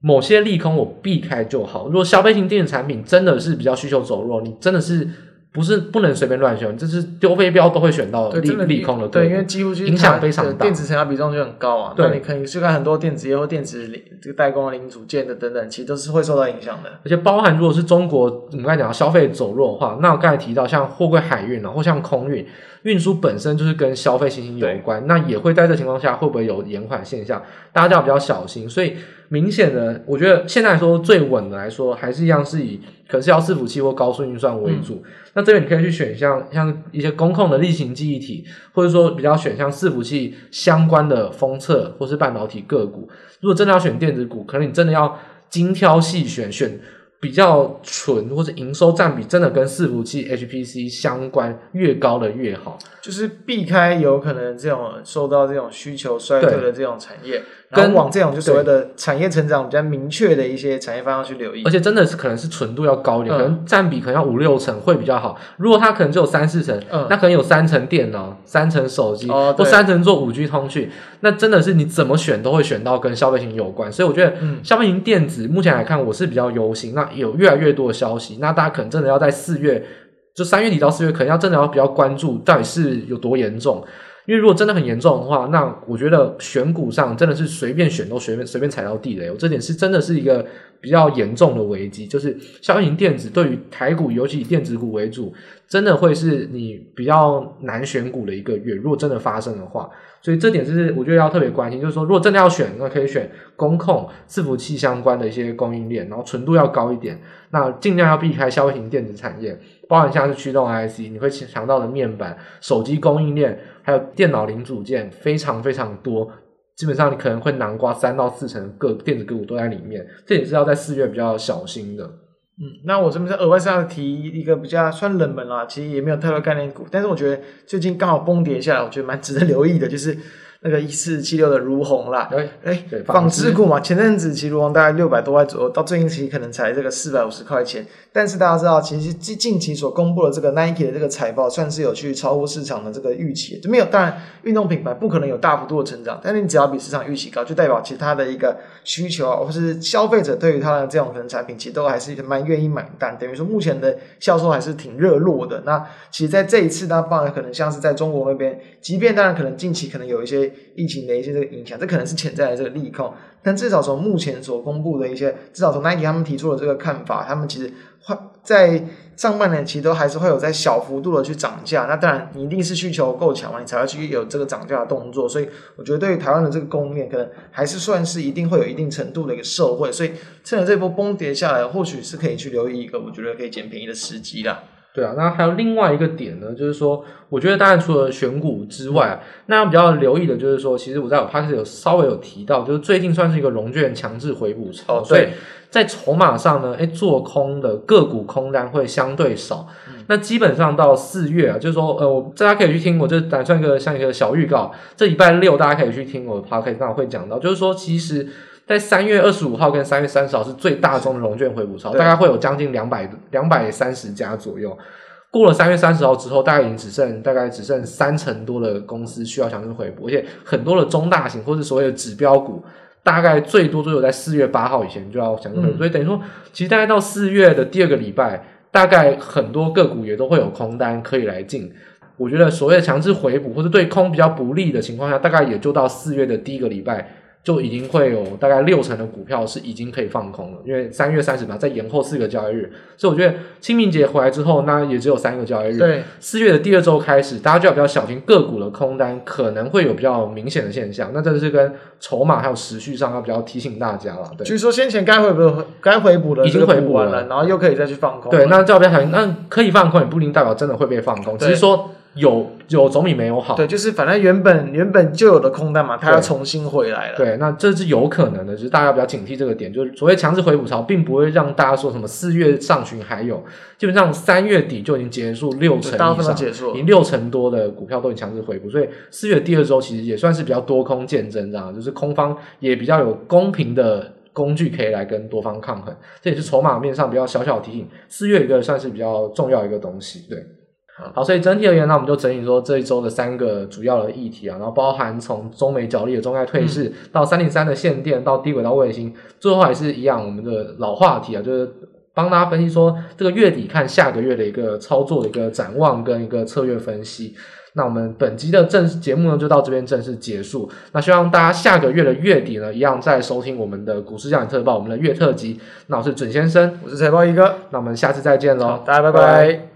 某些利空我避开就好。如果消费型电子产品真的是比较需求走弱，你真的是。不是不能随便乱选，就是丢飞镖都会选到利利空的，对，因为几乎影响非常大，电子成交比重就很高啊。对，那你可以去看很多电子业或电子零这个代工的零组件的等等，其实都是会受到影响的。而且包含如果是中国，我们刚才讲到消费走弱的话，那我刚才提到像货柜海运啊，或像空运。运输本身就是跟消费信心有关，那也会在这情况下会不会有延缓现象？大家就要比较小心。所以明显的，我觉得现在来说最稳的来说，还是一样是以可能是要伺服器或高速运算为主。嗯、那这边你可以去选像像一些工控的例行记忆体，或者说比较选项伺服器相关的封测或是半导体个股。如果真的要选电子股，可能你真的要精挑细选选。比较纯或者营收占比真的跟伺服器 HPC 相关，越高的越好，就是避开有可能这种受到这种需求衰退的这种产业。跟往这种就所谓的产业成长比较明确的一些产业方向去留意，而且真的是可能是纯度要高一点，嗯、可能占比可能要五六成会比较好。如果它可能只有三四成，嗯、那可能有三成电脑、三成手机，哦、或三成做五 G 通讯，那真的是你怎么选都会选到跟消费型有关。所以我觉得，消费型电子目前来看我是比较忧心。那有越来越多的消息，那大家可能真的要在四月，就三月底到四月，可能要真的要比较关注到底是有多严重。因为如果真的很严重的话，那我觉得选股上真的是随便选都随便随便踩到地雷。我这点是真的是一个比较严重的危机，就是消费型电子对于台股，尤其以电子股为主，真的会是你比较难选股的一个月。如果真的发生的话，所以这点是我觉得要特别关心。就是说，如果真的要选，那可以选工控、伺服器相关的一些供应链，然后纯度要高一点，那尽量要避开消费型电子产业，包含像是驱动 IC，你会抢到的面板、手机供应链。还有电脑零组件非常非常多，基本上你可能会囊括三到四成各电子个股都在里面，这也是要在四月比较小心的。嗯，那我这边在额外是要提一个比较算冷门啦，其实也没有太多概念股，但是我觉得最近刚好崩跌下来，我觉得蛮值得留意的，就是。那个一四七六的如虹啦，哎哎，纺织股嘛，前阵子其实如虹大概六百多块左右，到最近期可能才这个四百五十块钱。但是大家知道，其实近近期所公布的这个 Nike 的这个财报，算是有去超乎市场的这个预期，就没有。当然，运动品牌不可能有大幅度的成长，但是你只要比市场预期高，就代表其他的一个需求啊，或是消费者对于它的这种可能产品，其实都还是蛮愿意买单。等于说，目前的销售还是挺热络的。那其实在这一次，当然可能像是在中国那边，即便当然可能近期可能有一些。疫情的一些这个影响，这可能是潜在的这个利空，但至少从目前所公布的一些，至少从 Nike 他们提出的这个看法，他们其实换在上半年其实都还是会有在小幅度的去涨价。那当然，你一定是需求够强嘛，你才会去有这个涨价的动作。所以我觉得对于台湾的这个供应链，可能还是算是一定会有一定程度的一个受惠。所以趁着这波崩跌下来，或许是可以去留意一个我觉得可以捡便宜的时机啦。对啊，那还有另外一个点呢，就是说，我觉得当然除了选股之外，那比较留意的就是说，其实我在我 podcast 有稍微有提到，就是最近算是一个融券强制回补潮，哦，所以在筹码上呢，哎，做空的个股空单会相对少。嗯、那基本上到四月啊，就是说，呃，我大家可以去听，我就打算一个像一个小预告，这礼拜六大家可以去听我的 podcast，那我会讲到，就是说，其实。在三月二十五号跟三月三十号是最大宗的融券回补潮，大概会有将近两百两百三十家左右。过了三月三十号之后，大概已经只剩大概只剩三成多的公司需要强制回补，而且很多的中大型或者所谓的指标股，大概最多都有在四月八号以前就要强制回补。嗯、所以等于说，其实大概到四月的第二个礼拜，大概很多个股也都会有空单可以来进。我觉得所谓的强制回补或者对空比较不利的情况下，大概也就到四月的第一个礼拜。就已经会有大概六成的股票是已经可以放空了，因为三月三十嘛，再延后四个交易日，所以我觉得清明节回来之后，那也只有三个交易日。对，四月的第二周开始，大家就要比较小心个股的空单可能会有比较明显的现象。那这是跟筹码还有时序上要比较提醒大家了。对，据说先前该回补该回补的已经回补完了，然后又可以再去放空。对，那就要比较小心。那可以放空也不一定代表真的会被放空，只是说。有有总比没有好。对，就是反正原本原本就有的空单嘛，它要重新回来了。对，那这是有可能的，就是大家比较警惕这个点，就是所谓强制回补潮，并不会让大家说什么四月上旬还有，基本上三月底就已经结束六成以上，结束，已经六成多的股票都已经强制回补，所以四月第二周其实也算是比较多空见真，这样就是空方也比较有公平的工具可以来跟多方抗衡，这也是筹码面上比较小小的提醒，四月一个算是比较重要一个东西，对。好，所以整体而言，那我们就整理说这一周的三个主要的议题啊，然后包含从中美角力的中概退市，嗯、到三零三的限电，到低轨道卫星，最后还是一样我们的老话题啊，就是帮大家分析说这个月底看下个月的一个操作的一个展望跟一个策略分析。那我们本集的正式节目呢，就到这边正式结束。那希望大家下个月的月底呢，一样再收听我们的股市焦点特报，我们的月特辑。那我是准先生，我是财报一哥，那我们下次再见喽，大家拜拜。拜拜。